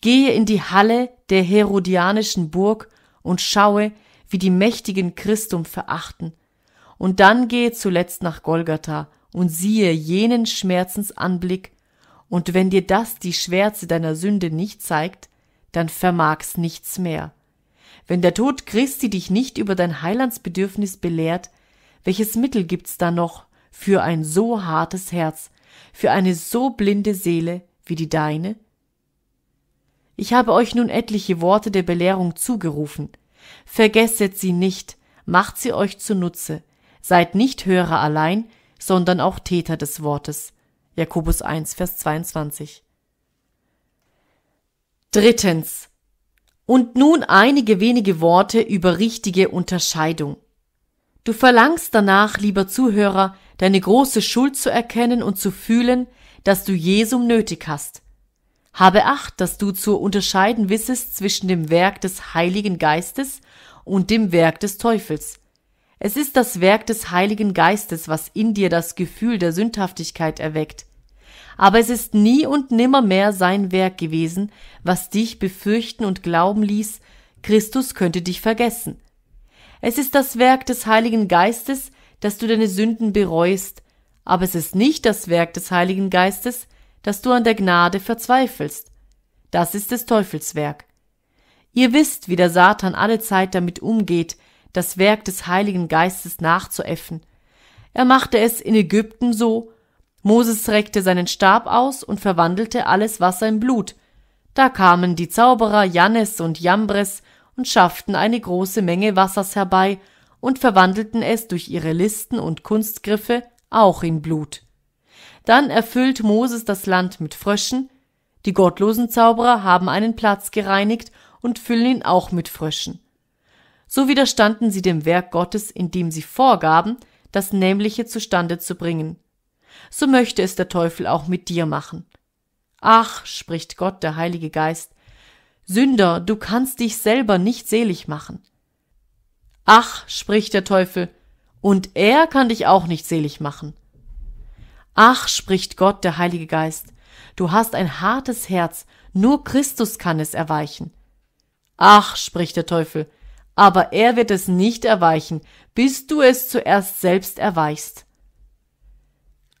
Gehe in die Halle der Herodianischen Burg und schaue, wie die Mächtigen Christum verachten. Und dann gehe zuletzt nach Golgatha und siehe jenen Schmerzensanblick, und wenn dir das die Schwärze deiner Sünde nicht zeigt, dann vermag's nichts mehr. Wenn der Tod Christi dich nicht über dein Heilandsbedürfnis belehrt, welches Mittel gibt's da noch für ein so hartes Herz, für eine so blinde Seele wie die deine? Ich habe euch nun etliche Worte der Belehrung zugerufen. Vergesset sie nicht, macht sie euch zunutze, seid nicht Hörer allein, sondern auch Täter des Wortes. Jakobus 1, Vers 22. Drittens. Und nun einige wenige Worte über richtige Unterscheidung. Du verlangst danach, lieber Zuhörer, deine große Schuld zu erkennen und zu fühlen, dass du Jesum nötig hast. Habe Acht, dass du zu unterscheiden wissest zwischen dem Werk des Heiligen Geistes und dem Werk des Teufels. Es ist das Werk des Heiligen Geistes, was in dir das Gefühl der Sündhaftigkeit erweckt. Aber es ist nie und nimmermehr sein Werk gewesen, was dich befürchten und glauben ließ, Christus könnte dich vergessen. Es ist das Werk des Heiligen Geistes, dass du deine Sünden bereust, aber es ist nicht das Werk des Heiligen Geistes, dass du an der Gnade verzweifelst. Das ist des Teufels Werk. Ihr wisst, wie der Satan alle Zeit damit umgeht, das Werk des Heiligen Geistes nachzuäffen. Er machte es in Ägypten so, Moses reckte seinen Stab aus und verwandelte alles Wasser in Blut. Da kamen die Zauberer Jannes und Jambres und schafften eine große Menge Wassers herbei und verwandelten es durch ihre Listen und Kunstgriffe auch in Blut. Dann erfüllt Moses das Land mit Fröschen, die gottlosen Zauberer haben einen Platz gereinigt und füllen ihn auch mit Fröschen. So widerstanden sie dem Werk Gottes, indem sie vorgaben, das Nämliche zustande zu bringen. So möchte es der Teufel auch mit dir machen. Ach, spricht Gott, der Heilige Geist, Sünder, du kannst dich selber nicht selig machen. Ach, spricht der Teufel, und er kann dich auch nicht selig machen. Ach, spricht Gott, der Heilige Geist, du hast ein hartes Herz, nur Christus kann es erweichen. Ach, spricht der Teufel, aber er wird es nicht erweichen, bis du es zuerst selbst erweichst.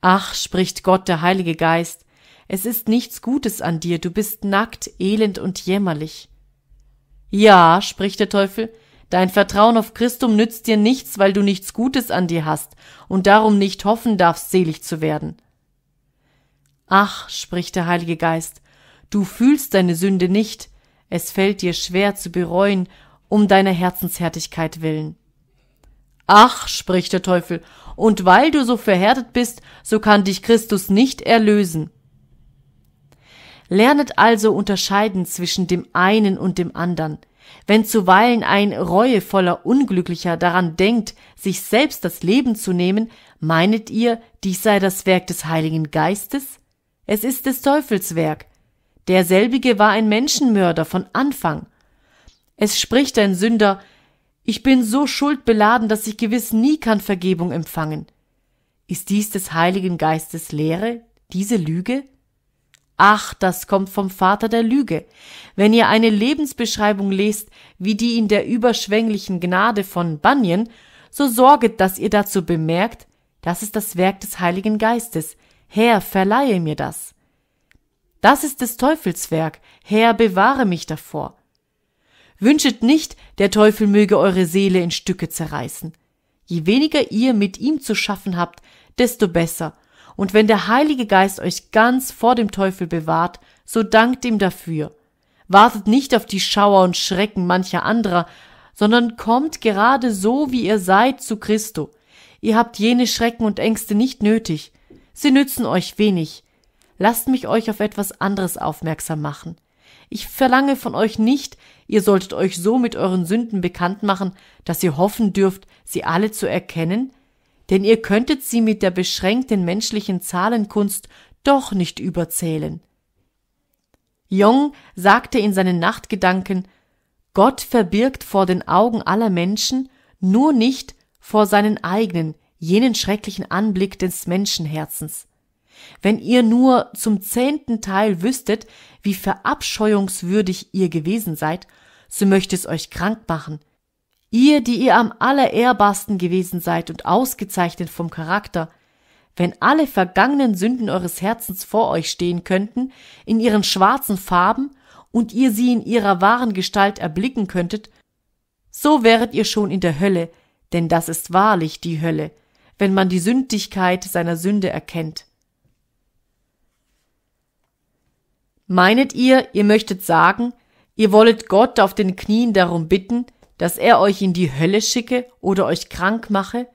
Ach, spricht Gott, der Heilige Geist, es ist nichts Gutes an dir, du bist nackt, elend und jämmerlich. Ja, spricht der Teufel, dein Vertrauen auf Christum nützt dir nichts, weil du nichts Gutes an dir hast und darum nicht hoffen darfst, selig zu werden. Ach, spricht der Heilige Geist, du fühlst deine Sünde nicht, es fällt dir schwer zu bereuen, um deiner Herzenshärtigkeit willen. Ach, spricht der Teufel, und weil du so verhärtet bist, so kann dich Christus nicht erlösen. Lernet also unterscheiden zwischen dem einen und dem andern. Wenn zuweilen ein reuevoller Unglücklicher daran denkt, sich selbst das Leben zu nehmen, meinet ihr, dies sei das Werk des Heiligen Geistes? Es ist des Teufels Werk. Derselbige war ein Menschenmörder von Anfang. Es spricht ein Sünder, ich bin so schuldbeladen, dass ich gewiss nie kann Vergebung empfangen. Ist dies des Heiligen Geistes Lehre, diese Lüge? Ach, das kommt vom Vater der Lüge. Wenn ihr eine Lebensbeschreibung lest, wie die in der überschwänglichen Gnade von Bunyan, so sorget, dass ihr dazu bemerkt, das ist das Werk des Heiligen Geistes. Herr, verleihe mir das. Das ist des Teufels Werk. Herr, bewahre mich davor. Wünschet nicht, der Teufel möge eure Seele in Stücke zerreißen. Je weniger ihr mit ihm zu schaffen habt, desto besser, und wenn der Heilige Geist euch ganz vor dem Teufel bewahrt, so dankt ihm dafür. Wartet nicht auf die Schauer und Schrecken mancher anderer, sondern kommt gerade so, wie ihr seid, zu Christo. Ihr habt jene Schrecken und Ängste nicht nötig. Sie nützen euch wenig. Lasst mich euch auf etwas anderes aufmerksam machen. Ich verlange von euch nicht, ihr solltet euch so mit euren Sünden bekannt machen, dass ihr hoffen dürft, sie alle zu erkennen, denn ihr könntet sie mit der beschränkten menschlichen Zahlenkunst doch nicht überzählen. Jung sagte in seinen Nachtgedanken, Gott verbirgt vor den Augen aller Menschen, nur nicht vor seinen eigenen, jenen schrecklichen Anblick des Menschenherzens. Wenn ihr nur zum zehnten Teil wüsstet, wie verabscheuungswürdig ihr gewesen seid, so möchte es euch krank machen, Ihr, die ihr am allerehrbarsten gewesen seid und ausgezeichnet vom Charakter, wenn alle vergangenen Sünden eures Herzens vor euch stehen könnten, in ihren schwarzen Farben, und ihr sie in ihrer wahren Gestalt erblicken könntet, so wäret ihr schon in der Hölle, denn das ist wahrlich die Hölle, wenn man die Sündigkeit seiner Sünde erkennt. Meinet ihr, ihr möchtet sagen, ihr wollet Gott auf den Knien darum bitten, dass er euch in die Hölle schicke oder euch krank mache?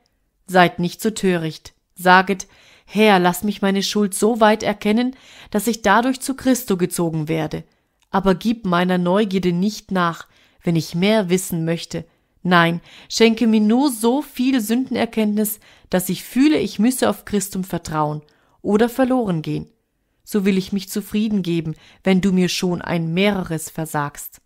Seid nicht so töricht. Saget, Herr, lass mich meine Schuld so weit erkennen, dass ich dadurch zu Christo gezogen werde. Aber gib meiner Neugierde nicht nach, wenn ich mehr wissen möchte. Nein, schenke mir nur so viel Sündenerkenntnis, dass ich fühle, ich müsse auf Christum vertrauen oder verloren gehen. So will ich mich zufrieden geben, wenn du mir schon ein mehreres versagst.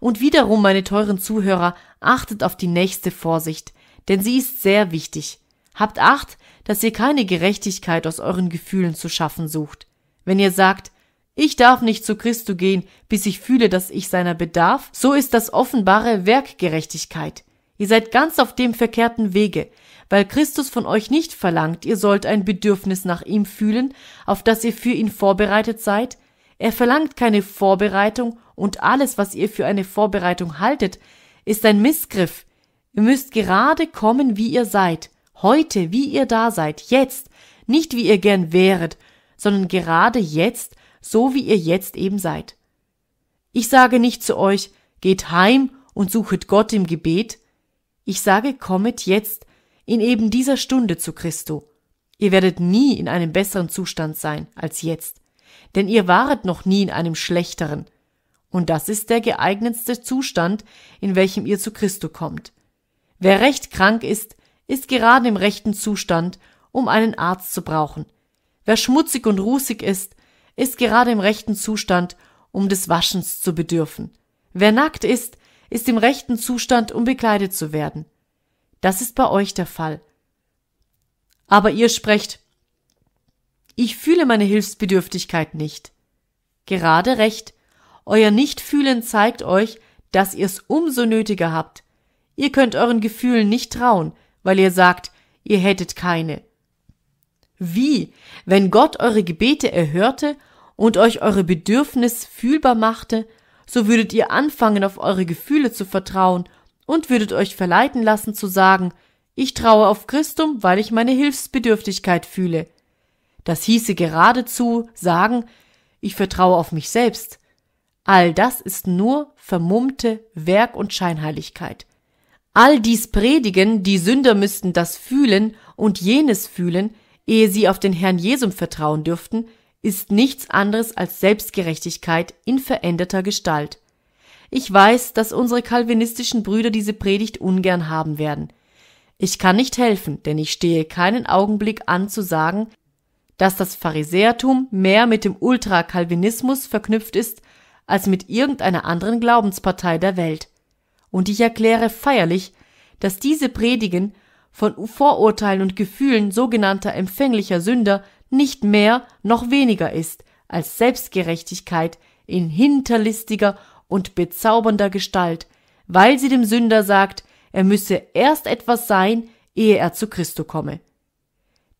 Und wiederum, meine teuren Zuhörer, achtet auf die nächste Vorsicht, denn sie ist sehr wichtig. Habt Acht, dass ihr keine Gerechtigkeit aus euren Gefühlen zu schaffen sucht. Wenn ihr sagt, ich darf nicht zu Christo gehen, bis ich fühle, dass ich seiner bedarf, so ist das offenbare Werkgerechtigkeit. Ihr seid ganz auf dem verkehrten Wege, weil Christus von euch nicht verlangt, ihr sollt ein Bedürfnis nach ihm fühlen, auf das ihr für ihn vorbereitet seid. Er verlangt keine Vorbereitung und alles, was ihr für eine Vorbereitung haltet, ist ein Missgriff. Ihr müsst gerade kommen, wie ihr seid, heute, wie ihr da seid, jetzt, nicht wie ihr gern wäret, sondern gerade jetzt, so wie ihr jetzt eben seid. Ich sage nicht zu euch, geht heim und suchet Gott im Gebet. Ich sage, kommet jetzt in eben dieser Stunde zu Christo. Ihr werdet nie in einem besseren Zustand sein als jetzt, denn ihr waret noch nie in einem schlechteren, und das ist der geeignetste Zustand, in welchem ihr zu Christo kommt. Wer recht krank ist, ist gerade im rechten Zustand, um einen Arzt zu brauchen. Wer schmutzig und rußig ist, ist gerade im rechten Zustand, um des Waschens zu bedürfen. Wer nackt ist, ist im rechten Zustand, um bekleidet zu werden. Das ist bei euch der Fall. Aber ihr sprecht, ich fühle meine Hilfsbedürftigkeit nicht. Gerade recht, euer Nichtfühlen zeigt euch, dass ihr es umso nötiger habt. Ihr könnt euren Gefühlen nicht trauen, weil ihr sagt, ihr hättet keine. Wie, wenn Gott eure Gebete erhörte und euch eure Bedürfnis fühlbar machte, so würdet ihr anfangen, auf eure Gefühle zu vertrauen und würdet euch verleiten lassen zu sagen, ich traue auf Christum, weil ich meine Hilfsbedürftigkeit fühle. Das hieße geradezu sagen, ich vertraue auf mich selbst. All das ist nur vermummte Werk- und Scheinheiligkeit. All dies predigen, die Sünder müssten das fühlen und jenes fühlen, ehe sie auf den Herrn Jesum vertrauen dürften, ist nichts anderes als Selbstgerechtigkeit in veränderter Gestalt. Ich weiß, dass unsere kalvinistischen Brüder diese Predigt ungern haben werden. Ich kann nicht helfen, denn ich stehe keinen Augenblick an zu sagen, dass das Pharisäertum mehr mit dem Ultrakalvinismus verknüpft ist als mit irgendeiner anderen Glaubenspartei der Welt. Und ich erkläre feierlich, dass diese Predigen von Vorurteilen und Gefühlen sogenannter empfänglicher Sünder nicht mehr noch weniger ist als Selbstgerechtigkeit in hinterlistiger und bezaubernder Gestalt, weil sie dem Sünder sagt, er müsse erst etwas sein, ehe er zu Christo komme.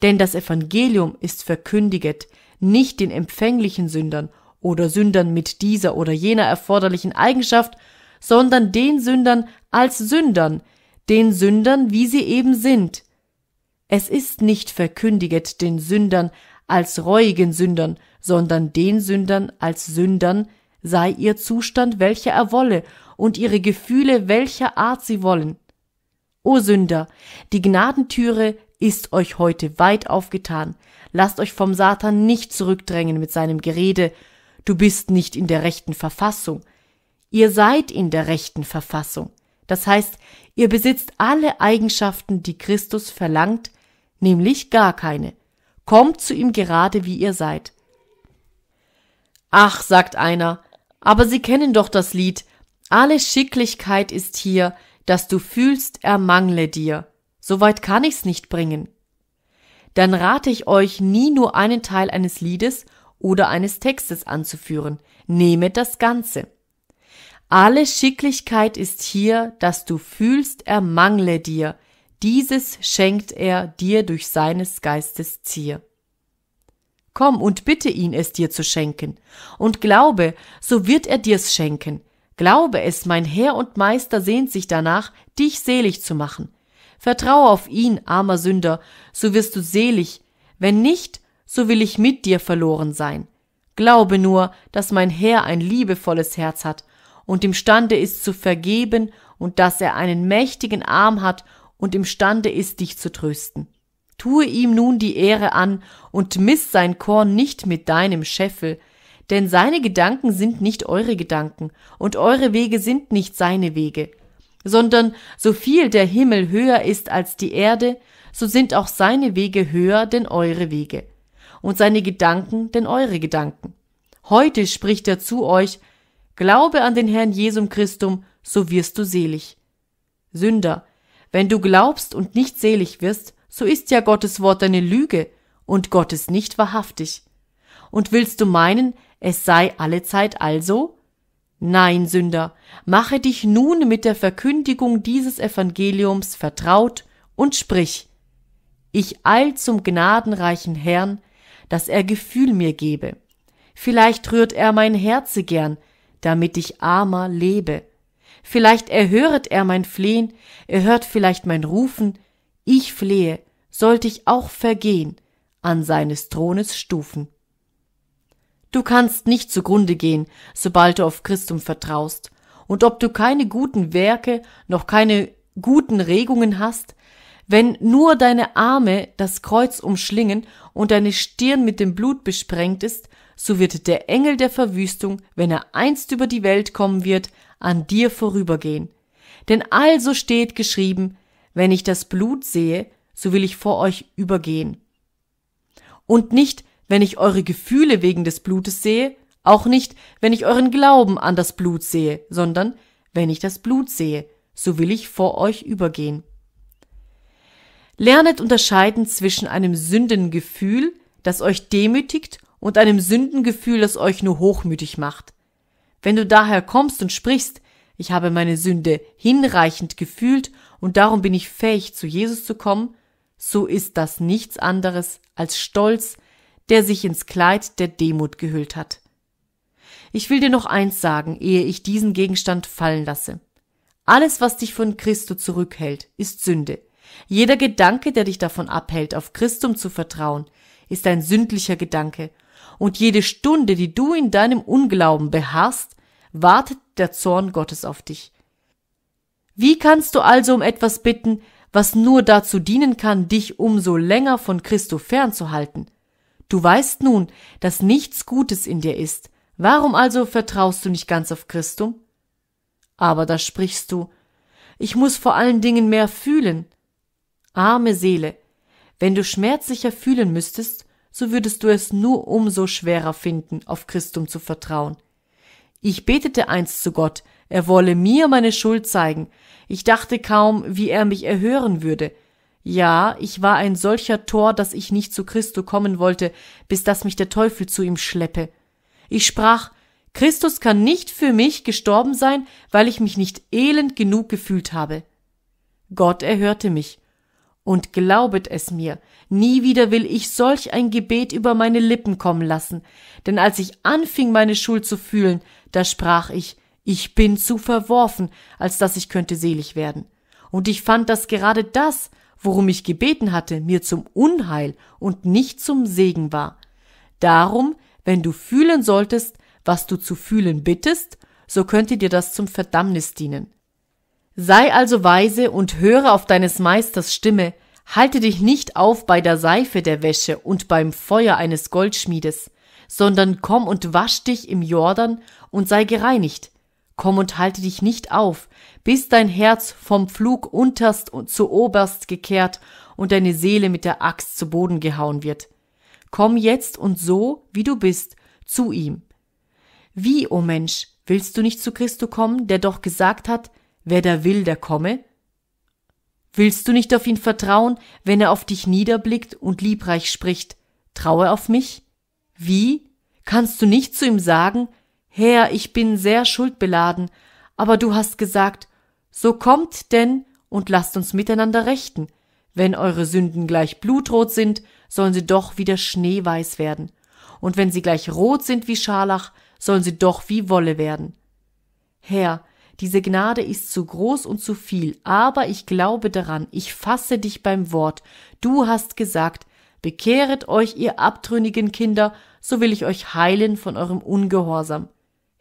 Denn das Evangelium ist verkündiget nicht den empfänglichen Sündern oder Sündern mit dieser oder jener erforderlichen Eigenschaft, sondern den Sündern als Sündern, den Sündern, wie sie eben sind. Es ist nicht verkündiget den Sündern als reuigen Sündern, sondern den Sündern als Sündern, sei ihr Zustand, welcher er wolle, und ihre Gefühle, welcher Art sie wollen. O Sünder, die Gnadentüre ist euch heute weit aufgetan. Lasst euch vom Satan nicht zurückdrängen mit seinem Gerede, du bist nicht in der rechten Verfassung. Ihr seid in der rechten Verfassung. Das heißt, ihr besitzt alle Eigenschaften, die Christus verlangt, nämlich gar keine. Kommt zu ihm gerade, wie ihr seid. Ach, sagt einer, aber Sie kennen doch das Lied, alle Schicklichkeit ist hier, dass du fühlst, ermangle dir. Soweit kann ich's nicht bringen. Dann rate ich euch, nie nur einen Teil eines Liedes oder eines Textes anzuführen. Nehmet das Ganze. Alle Schicklichkeit ist hier, dass du fühlst, ermangle dir. Dieses schenkt er dir durch seines Geistes Zier. Komm und bitte ihn, es dir zu schenken. Und glaube, so wird er dir's schenken. Glaube es, mein Herr und Meister sehnt sich danach, dich selig zu machen. Vertraue auf ihn, armer Sünder, so wirst du selig. Wenn nicht, so will ich mit dir verloren sein. Glaube nur, dass mein Herr ein liebevolles Herz hat und imstande ist zu vergeben und dass er einen mächtigen Arm hat und imstande ist, dich zu trösten. Tue ihm nun die Ehre an und miss sein Korn nicht mit deinem Scheffel, denn seine Gedanken sind nicht eure Gedanken und eure Wege sind nicht seine Wege, sondern so viel der Himmel höher ist als die Erde, so sind auch seine Wege höher denn eure Wege und seine Gedanken denn eure Gedanken. Heute spricht er zu euch, Glaube an den Herrn Jesum Christum, so wirst du selig. Sünder, wenn du glaubst und nicht selig wirst, so ist ja Gottes Wort eine Lüge und Gott ist nicht wahrhaftig. Und willst du meinen, es sei allezeit also? Nein, Sünder, mache dich nun mit der Verkündigung dieses Evangeliums vertraut und sprich, ich eil zum gnadenreichen Herrn, dass er Gefühl mir gebe. Vielleicht rührt er mein Herze gern, damit ich armer lebe. Vielleicht erhöret er mein Flehen, er hört vielleicht mein Rufen, ich flehe, sollte ich auch vergehen an seines Thrones Stufen. Du kannst nicht zugrunde gehen, sobald du auf Christum vertraust, und ob du keine guten Werke noch keine guten Regungen hast, wenn nur deine Arme das Kreuz umschlingen und deine Stirn mit dem Blut besprengt ist, so wird der Engel der Verwüstung, wenn er einst über die Welt kommen wird, an dir vorübergehen. Denn also steht geschrieben, wenn ich das Blut sehe, so will ich vor euch übergehen. Und nicht, wenn ich eure Gefühle wegen des Blutes sehe, auch nicht, wenn ich euren Glauben an das Blut sehe, sondern wenn ich das Blut sehe, so will ich vor euch übergehen. Lernet unterscheiden zwischen einem Sündengefühl, das euch demütigt, und einem Sündengefühl, das euch nur hochmütig macht. Wenn du daher kommst und sprichst, ich habe meine Sünde hinreichend gefühlt und darum bin ich fähig, zu Jesus zu kommen, so ist das nichts anderes als Stolz, der sich ins Kleid der Demut gehüllt hat. Ich will dir noch eins sagen, ehe ich diesen Gegenstand fallen lasse. Alles, was dich von Christo zurückhält, ist Sünde. Jeder Gedanke, der dich davon abhält, auf Christum zu vertrauen, ist ein sündlicher Gedanke und jede Stunde, die du in deinem Unglauben beharrst, wartet der Zorn Gottes auf dich. Wie kannst du also um etwas bitten, was nur dazu dienen kann, dich umso länger von Christo fernzuhalten? Du weißt nun, dass nichts Gutes in dir ist. Warum also vertraust du nicht ganz auf Christum? Aber da sprichst du, ich muss vor allen Dingen mehr fühlen. Arme Seele, wenn du schmerzlicher fühlen müsstest, so würdest du es nur umso schwerer finden, auf Christum zu vertrauen. Ich betete einst zu Gott, er wolle mir meine Schuld zeigen. Ich dachte kaum, wie er mich erhören würde. Ja, ich war ein solcher Tor, dass ich nicht zu Christo kommen wollte, bis dass mich der Teufel zu ihm schleppe. Ich sprach, Christus kann nicht für mich gestorben sein, weil ich mich nicht elend genug gefühlt habe. Gott erhörte mich. Und glaubet es mir, nie wieder will ich solch ein Gebet über meine Lippen kommen lassen, denn als ich anfing, meine Schuld zu fühlen, da sprach ich, ich bin zu verworfen, als dass ich könnte selig werden. Und ich fand, dass gerade das, worum ich gebeten hatte, mir zum Unheil und nicht zum Segen war. Darum, wenn du fühlen solltest, was du zu fühlen bittest, so könnte dir das zum Verdammnis dienen. Sei also weise und höre auf deines Meisters Stimme, halte dich nicht auf bei der Seife der Wäsche und beim Feuer eines Goldschmiedes, sondern komm und wasch dich im Jordan und sei gereinigt, Komm und halte dich nicht auf, bis dein Herz vom Flug unterst und zu oberst gekehrt und deine Seele mit der Axt zu Boden gehauen wird. Komm jetzt und so, wie du bist, zu ihm. Wie, o oh Mensch, willst du nicht zu Christo kommen, der doch gesagt hat, wer da will, der komme? Willst du nicht auf ihn vertrauen, wenn er auf dich niederblickt und liebreich spricht, traue auf mich? Wie? Kannst du nicht zu ihm sagen, Herr, ich bin sehr schuldbeladen, aber du hast gesagt, so kommt denn und lasst uns miteinander rechten. Wenn eure Sünden gleich blutrot sind, sollen sie doch wieder schneeweiß werden. Und wenn sie gleich rot sind wie Scharlach, sollen sie doch wie Wolle werden. Herr, diese Gnade ist zu groß und zu viel, aber ich glaube daran, ich fasse dich beim Wort. Du hast gesagt, bekehret euch, ihr abtrünnigen Kinder, so will ich euch heilen von eurem Ungehorsam.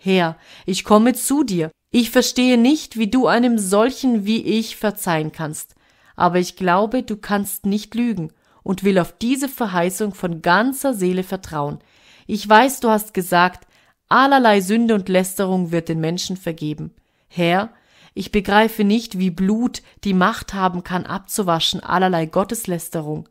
Herr, ich komme zu dir. Ich verstehe nicht, wie du einem solchen wie ich verzeihen kannst. Aber ich glaube, du kannst nicht lügen und will auf diese Verheißung von ganzer Seele vertrauen. Ich weiß, du hast gesagt, allerlei Sünde und Lästerung wird den Menschen vergeben. Herr, ich begreife nicht, wie Blut die Macht haben kann, abzuwaschen allerlei Gotteslästerung.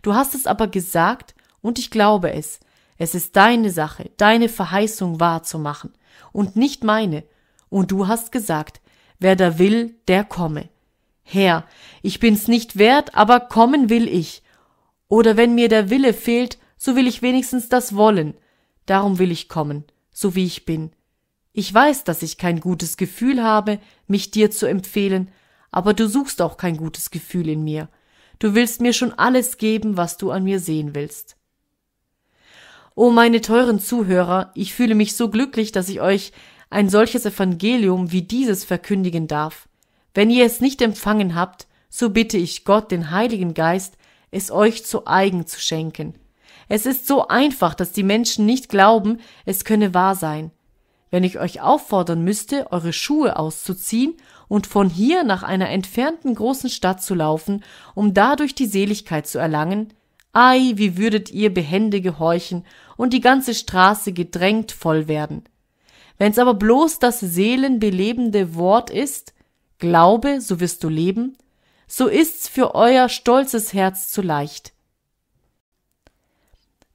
Du hast es aber gesagt, und ich glaube es. Es ist deine Sache, deine Verheißung wahrzumachen und nicht meine. Und du hast gesagt, wer da will, der komme. Herr, ich bin's nicht wert, aber kommen will ich. Oder wenn mir der Wille fehlt, so will ich wenigstens das wollen. Darum will ich kommen, so wie ich bin. Ich weiß, dass ich kein gutes Gefühl habe, mich dir zu empfehlen, aber du suchst auch kein gutes Gefühl in mir. Du willst mir schon alles geben, was du an mir sehen willst. O meine teuren Zuhörer, ich fühle mich so glücklich, dass ich euch ein solches Evangelium wie dieses verkündigen darf. Wenn ihr es nicht empfangen habt, so bitte ich Gott, den Heiligen Geist, es euch zu eigen zu schenken. Es ist so einfach, dass die Menschen nicht glauben, es könne wahr sein. Wenn ich euch auffordern müsste, eure Schuhe auszuziehen und von hier nach einer entfernten großen Stadt zu laufen, um dadurch die Seligkeit zu erlangen, Ei, wie würdet ihr behende gehorchen und die ganze Straße gedrängt voll werden. Wenn's aber bloß das seelenbelebende Wort ist, Glaube, so wirst du leben, so ist's für euer stolzes Herz zu leicht.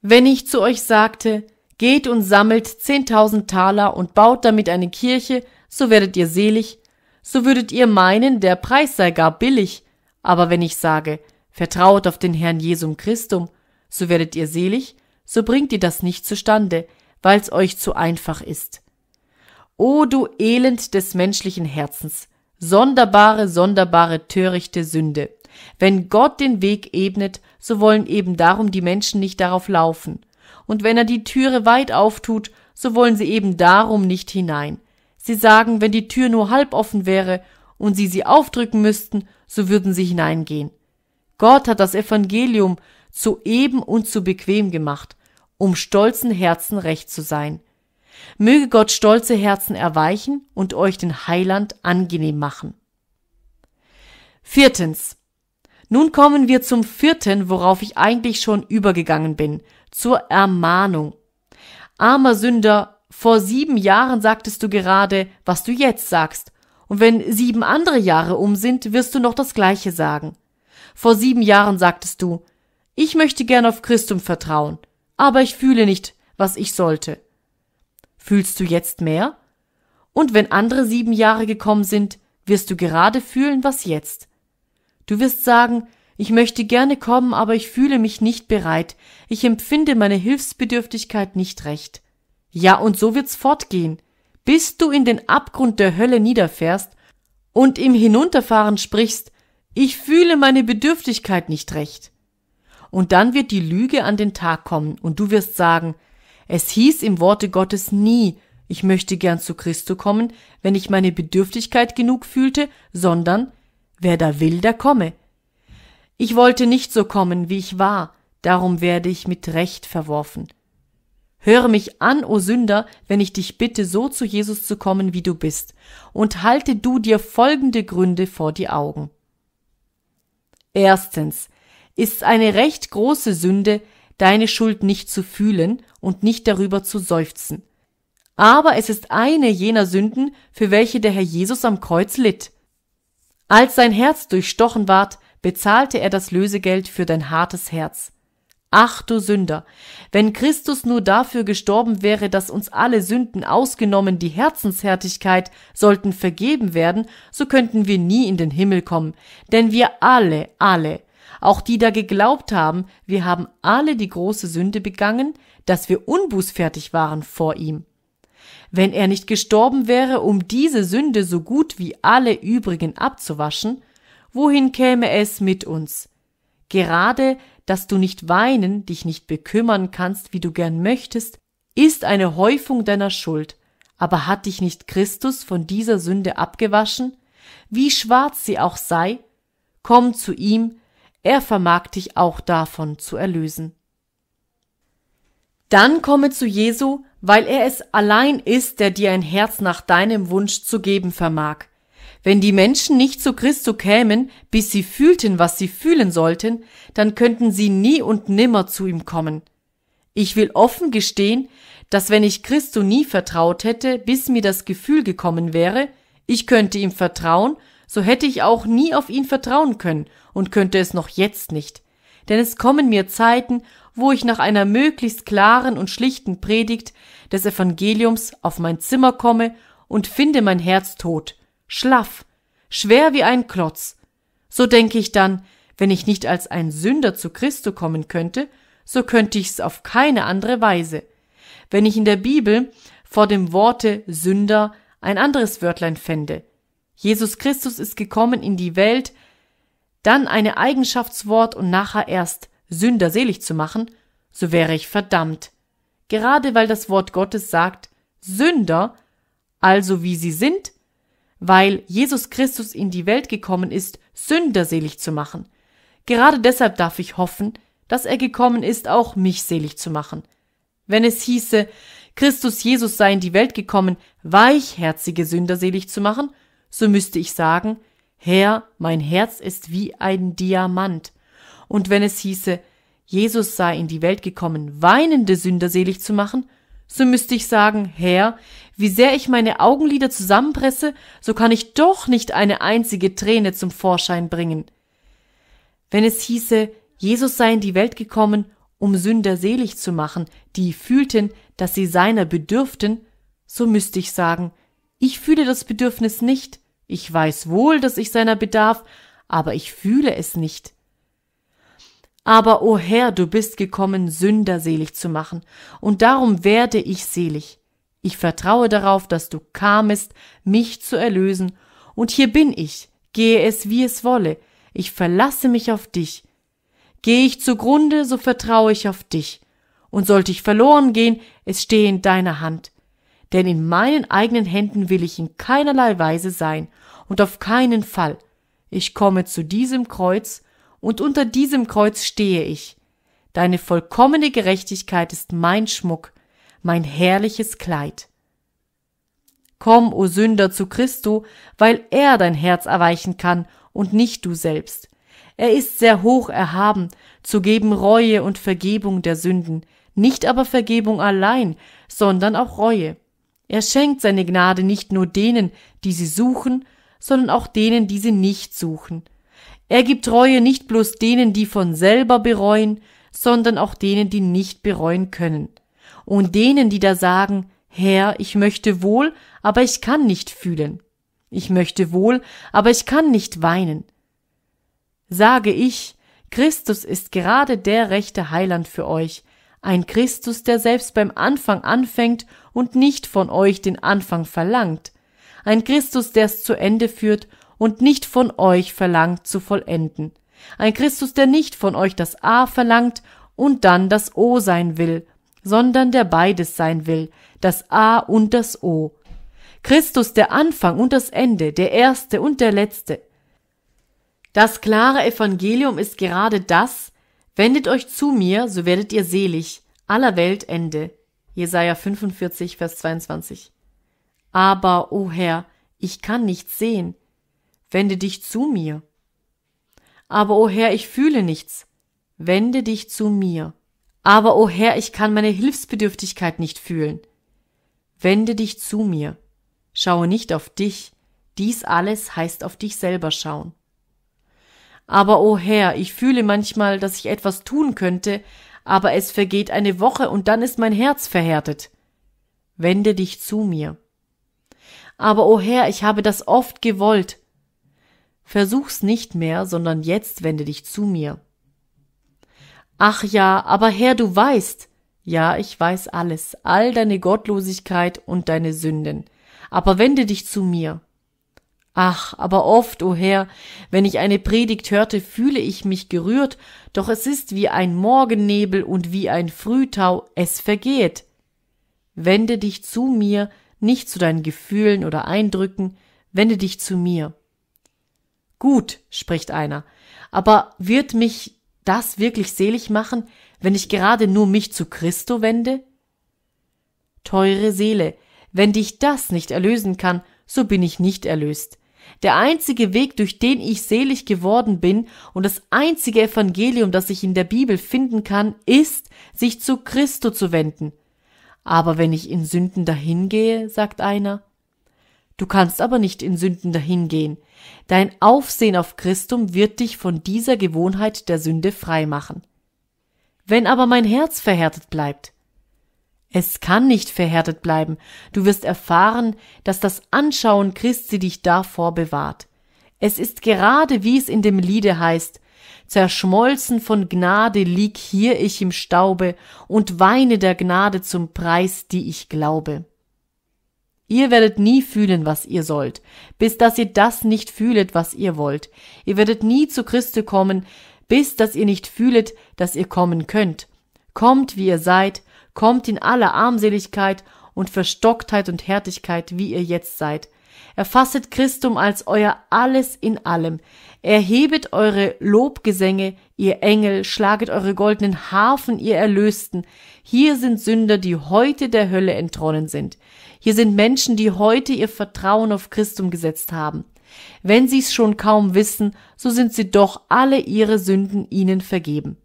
Wenn ich zu euch sagte, geht und sammelt zehntausend Taler und baut damit eine Kirche, so werdet ihr selig, so würdet ihr meinen, der Preis sei gar billig, aber wenn ich sage, Vertraut auf den Herrn Jesum Christum, so werdet ihr selig, so bringt ihr das nicht zustande, weil's euch zu einfach ist. O du Elend des menschlichen Herzens, sonderbare, sonderbare, törichte Sünde. Wenn Gott den Weg ebnet, so wollen eben darum die Menschen nicht darauf laufen. Und wenn er die Türe weit auftut, so wollen sie eben darum nicht hinein. Sie sagen, wenn die Tür nur halb offen wäre und sie sie aufdrücken müssten, so würden sie hineingehen. Gott hat das Evangelium zu eben und zu bequem gemacht, um stolzen Herzen recht zu sein. Möge Gott stolze Herzen erweichen und euch den Heiland angenehm machen. Viertens. Nun kommen wir zum vierten, worauf ich eigentlich schon übergegangen bin, zur Ermahnung. Armer Sünder, vor sieben Jahren sagtest du gerade, was du jetzt sagst, und wenn sieben andere Jahre um sind, wirst du noch das gleiche sagen. Vor sieben Jahren sagtest du, ich möchte gern auf Christum vertrauen, aber ich fühle nicht, was ich sollte. Fühlst du jetzt mehr? Und wenn andere sieben Jahre gekommen sind, wirst du gerade fühlen, was jetzt. Du wirst sagen, Ich möchte gerne kommen, aber ich fühle mich nicht bereit. Ich empfinde meine Hilfsbedürftigkeit nicht recht. Ja, und so wird's fortgehen, bis du in den Abgrund der Hölle niederfährst und im Hinunterfahren sprichst, ich fühle meine Bedürftigkeit nicht recht. Und dann wird die Lüge an den Tag kommen und du wirst sagen, es hieß im Worte Gottes nie, ich möchte gern zu Christo kommen, wenn ich meine Bedürftigkeit genug fühlte, sondern wer da will, der komme. Ich wollte nicht so kommen, wie ich war, darum werde ich mit Recht verworfen. Höre mich an, o Sünder, wenn ich dich bitte, so zu Jesus zu kommen, wie du bist, und halte du dir folgende Gründe vor die Augen. Erstens ist eine recht große Sünde, deine Schuld nicht zu fühlen und nicht darüber zu seufzen. Aber es ist eine jener Sünden, für welche der Herr Jesus am Kreuz litt. Als sein Herz durchstochen ward, bezahlte er das Lösegeld für dein hartes Herz. Ach du Sünder, wenn Christus nur dafür gestorben wäre, dass uns alle Sünden ausgenommen die Herzenshärtigkeit sollten vergeben werden, so könnten wir nie in den Himmel kommen, denn wir alle, alle, auch die da geglaubt haben, wir haben alle die große Sünde begangen, dass wir unbußfertig waren vor ihm. Wenn er nicht gestorben wäre, um diese Sünde so gut wie alle übrigen abzuwaschen, wohin käme es mit uns? Gerade, dass du nicht weinen, dich nicht bekümmern kannst, wie du gern möchtest, ist eine Häufung deiner Schuld. Aber hat dich nicht Christus von dieser Sünde abgewaschen? Wie schwarz sie auch sei, komm zu ihm, er vermag dich auch davon zu erlösen. Dann komme zu Jesu, weil er es allein ist, der dir ein Herz nach deinem Wunsch zu geben vermag. Wenn die Menschen nicht zu Christo kämen, bis sie fühlten, was sie fühlen sollten, dann könnten sie nie und nimmer zu ihm kommen. Ich will offen gestehen, dass wenn ich Christo nie vertraut hätte, bis mir das Gefühl gekommen wäre, ich könnte ihm vertrauen, so hätte ich auch nie auf ihn vertrauen können und könnte es noch jetzt nicht. Denn es kommen mir Zeiten, wo ich nach einer möglichst klaren und schlichten Predigt des Evangeliums auf mein Zimmer komme und finde mein Herz tot, schlaff, schwer wie ein Klotz. So denke ich dann, wenn ich nicht als ein Sünder zu Christo kommen könnte, so könnte ich's auf keine andere Weise. Wenn ich in der Bibel vor dem Worte Sünder ein anderes Wörtlein fände. Jesus Christus ist gekommen in die Welt, dann eine Eigenschaftswort und nachher erst Sünder selig zu machen, so wäre ich verdammt. Gerade weil das Wort Gottes sagt, Sünder, also wie sie sind, weil Jesus Christus in die Welt gekommen ist, Sünder selig zu machen. Gerade deshalb darf ich hoffen, dass er gekommen ist, auch mich selig zu machen. Wenn es hieße, Christus Jesus sei in die Welt gekommen, weichherzige Sünder selig zu machen, so müsste ich sagen, Herr, mein Herz ist wie ein Diamant. Und wenn es hieße, Jesus sei in die Welt gekommen, weinende Sünder selig zu machen, so müsste ich sagen, Herr, wie sehr ich meine Augenlider zusammenpresse, so kann ich doch nicht eine einzige Träne zum Vorschein bringen. Wenn es hieße, Jesus sei in die Welt gekommen, um Sünder selig zu machen, die fühlten, dass sie seiner bedürften, so müsste ich sagen, ich fühle das Bedürfnis nicht, ich weiß wohl, dass ich seiner bedarf, aber ich fühle es nicht. Aber, o oh Herr, du bist gekommen, Sünder selig zu machen, und darum werde ich selig. Ich vertraue darauf, dass du kamest, mich zu erlösen, und hier bin ich, gehe es wie es wolle, ich verlasse mich auf dich. Gehe ich zugrunde, so vertraue ich auf dich, und sollte ich verloren gehen, es stehe in deiner Hand. Denn in meinen eigenen Händen will ich in keinerlei Weise sein, und auf keinen Fall. Ich komme zu diesem Kreuz, und unter diesem Kreuz stehe ich. Deine vollkommene Gerechtigkeit ist mein Schmuck, mein herrliches Kleid. Komm, o Sünder, zu Christo, weil er dein Herz erweichen kann und nicht du selbst. Er ist sehr hoch erhaben, zu geben Reue und Vergebung der Sünden, nicht aber Vergebung allein, sondern auch Reue. Er schenkt seine Gnade nicht nur denen, die sie suchen, sondern auch denen, die sie nicht suchen. Er gibt Reue nicht bloß denen, die von selber bereuen, sondern auch denen, die nicht bereuen können. Und denen, die da sagen, Herr, ich möchte wohl, aber ich kann nicht fühlen. Ich möchte wohl, aber ich kann nicht weinen. Sage ich, Christus ist gerade der rechte Heiland für euch, ein Christus, der selbst beim Anfang anfängt und nicht von euch den Anfang verlangt, ein Christus, der es zu Ende führt und nicht von euch verlangt zu vollenden, ein Christus, der nicht von euch das A verlangt und dann das O sein will, sondern der beides sein will, das A und das O. Christus der Anfang und das Ende, der Erste und der Letzte. Das klare Evangelium ist gerade das, wendet euch zu mir, so werdet ihr selig, aller Welt Ende. Jesaja 45, Vers 22. Aber, o oh Herr, ich kann nichts sehen. Wende dich zu mir. Aber, o oh Herr, ich fühle nichts. Wende dich zu mir. Aber, o oh Herr, ich kann meine Hilfsbedürftigkeit nicht fühlen. Wende dich zu mir. Schaue nicht auf dich. Dies alles heißt auf dich selber schauen. Aber, o oh Herr, ich fühle manchmal, dass ich etwas tun könnte, aber es vergeht eine Woche und dann ist mein Herz verhärtet. Wende dich zu mir. Aber, o oh Herr, ich habe das oft gewollt. Versuch's nicht mehr, sondern jetzt wende dich zu mir. Ach ja, aber Herr, du weißt. Ja, ich weiß alles, all deine Gottlosigkeit und deine Sünden. Aber wende dich zu mir. Ach, aber oft, o oh Herr, wenn ich eine Predigt hörte, fühle ich mich gerührt, doch es ist wie ein Morgennebel und wie ein Frühtau, es vergeht. Wende dich zu mir, nicht zu deinen Gefühlen oder Eindrücken, wende dich zu mir. Gut, spricht einer, aber wird mich das wirklich selig machen, wenn ich gerade nur mich zu Christo wende? Teure Seele, wenn dich das nicht erlösen kann, so bin ich nicht erlöst. Der einzige Weg, durch den ich selig geworden bin und das einzige Evangelium, das ich in der Bibel finden kann, ist, sich zu Christo zu wenden. Aber wenn ich in Sünden dahingehe, sagt einer, Du kannst aber nicht in Sünden dahingehen. Dein Aufsehen auf Christum wird dich von dieser Gewohnheit der Sünde frei machen. Wenn aber mein Herz verhärtet bleibt, es kann nicht verhärtet bleiben. Du wirst erfahren, dass das Anschauen Christi dich davor bewahrt. Es ist gerade wie es in dem Liede heißt, zerschmolzen von Gnade lieg hier ich im Staube und weine der Gnade zum Preis, die ich glaube. Ihr werdet nie fühlen, was ihr sollt, bis dass ihr das nicht fühlet, was ihr wollt. Ihr werdet nie zu Christe kommen, bis dass ihr nicht fühlet, dass ihr kommen könnt. Kommt, wie ihr seid, kommt in aller Armseligkeit und Verstocktheit und Härtigkeit, wie ihr jetzt seid. Erfasset Christum als euer Alles in allem. Erhebet eure Lobgesänge, ihr Engel, schlaget eure goldenen Harfen, ihr Erlösten. Hier sind Sünder, die heute der Hölle entronnen sind. Hier sind Menschen, die heute ihr Vertrauen auf Christum gesetzt haben. Wenn sie es schon kaum wissen, so sind sie doch alle ihre Sünden ihnen vergeben.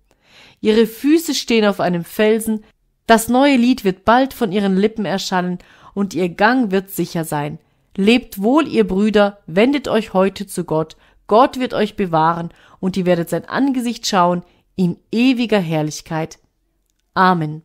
Ihre Füße stehen auf einem Felsen, das neue Lied wird bald von ihren Lippen erschallen und ihr Gang wird sicher sein. Lebt wohl, ihr Brüder, wendet euch heute zu Gott, Gott wird euch bewahren und ihr werdet sein Angesicht schauen in ewiger Herrlichkeit. Amen.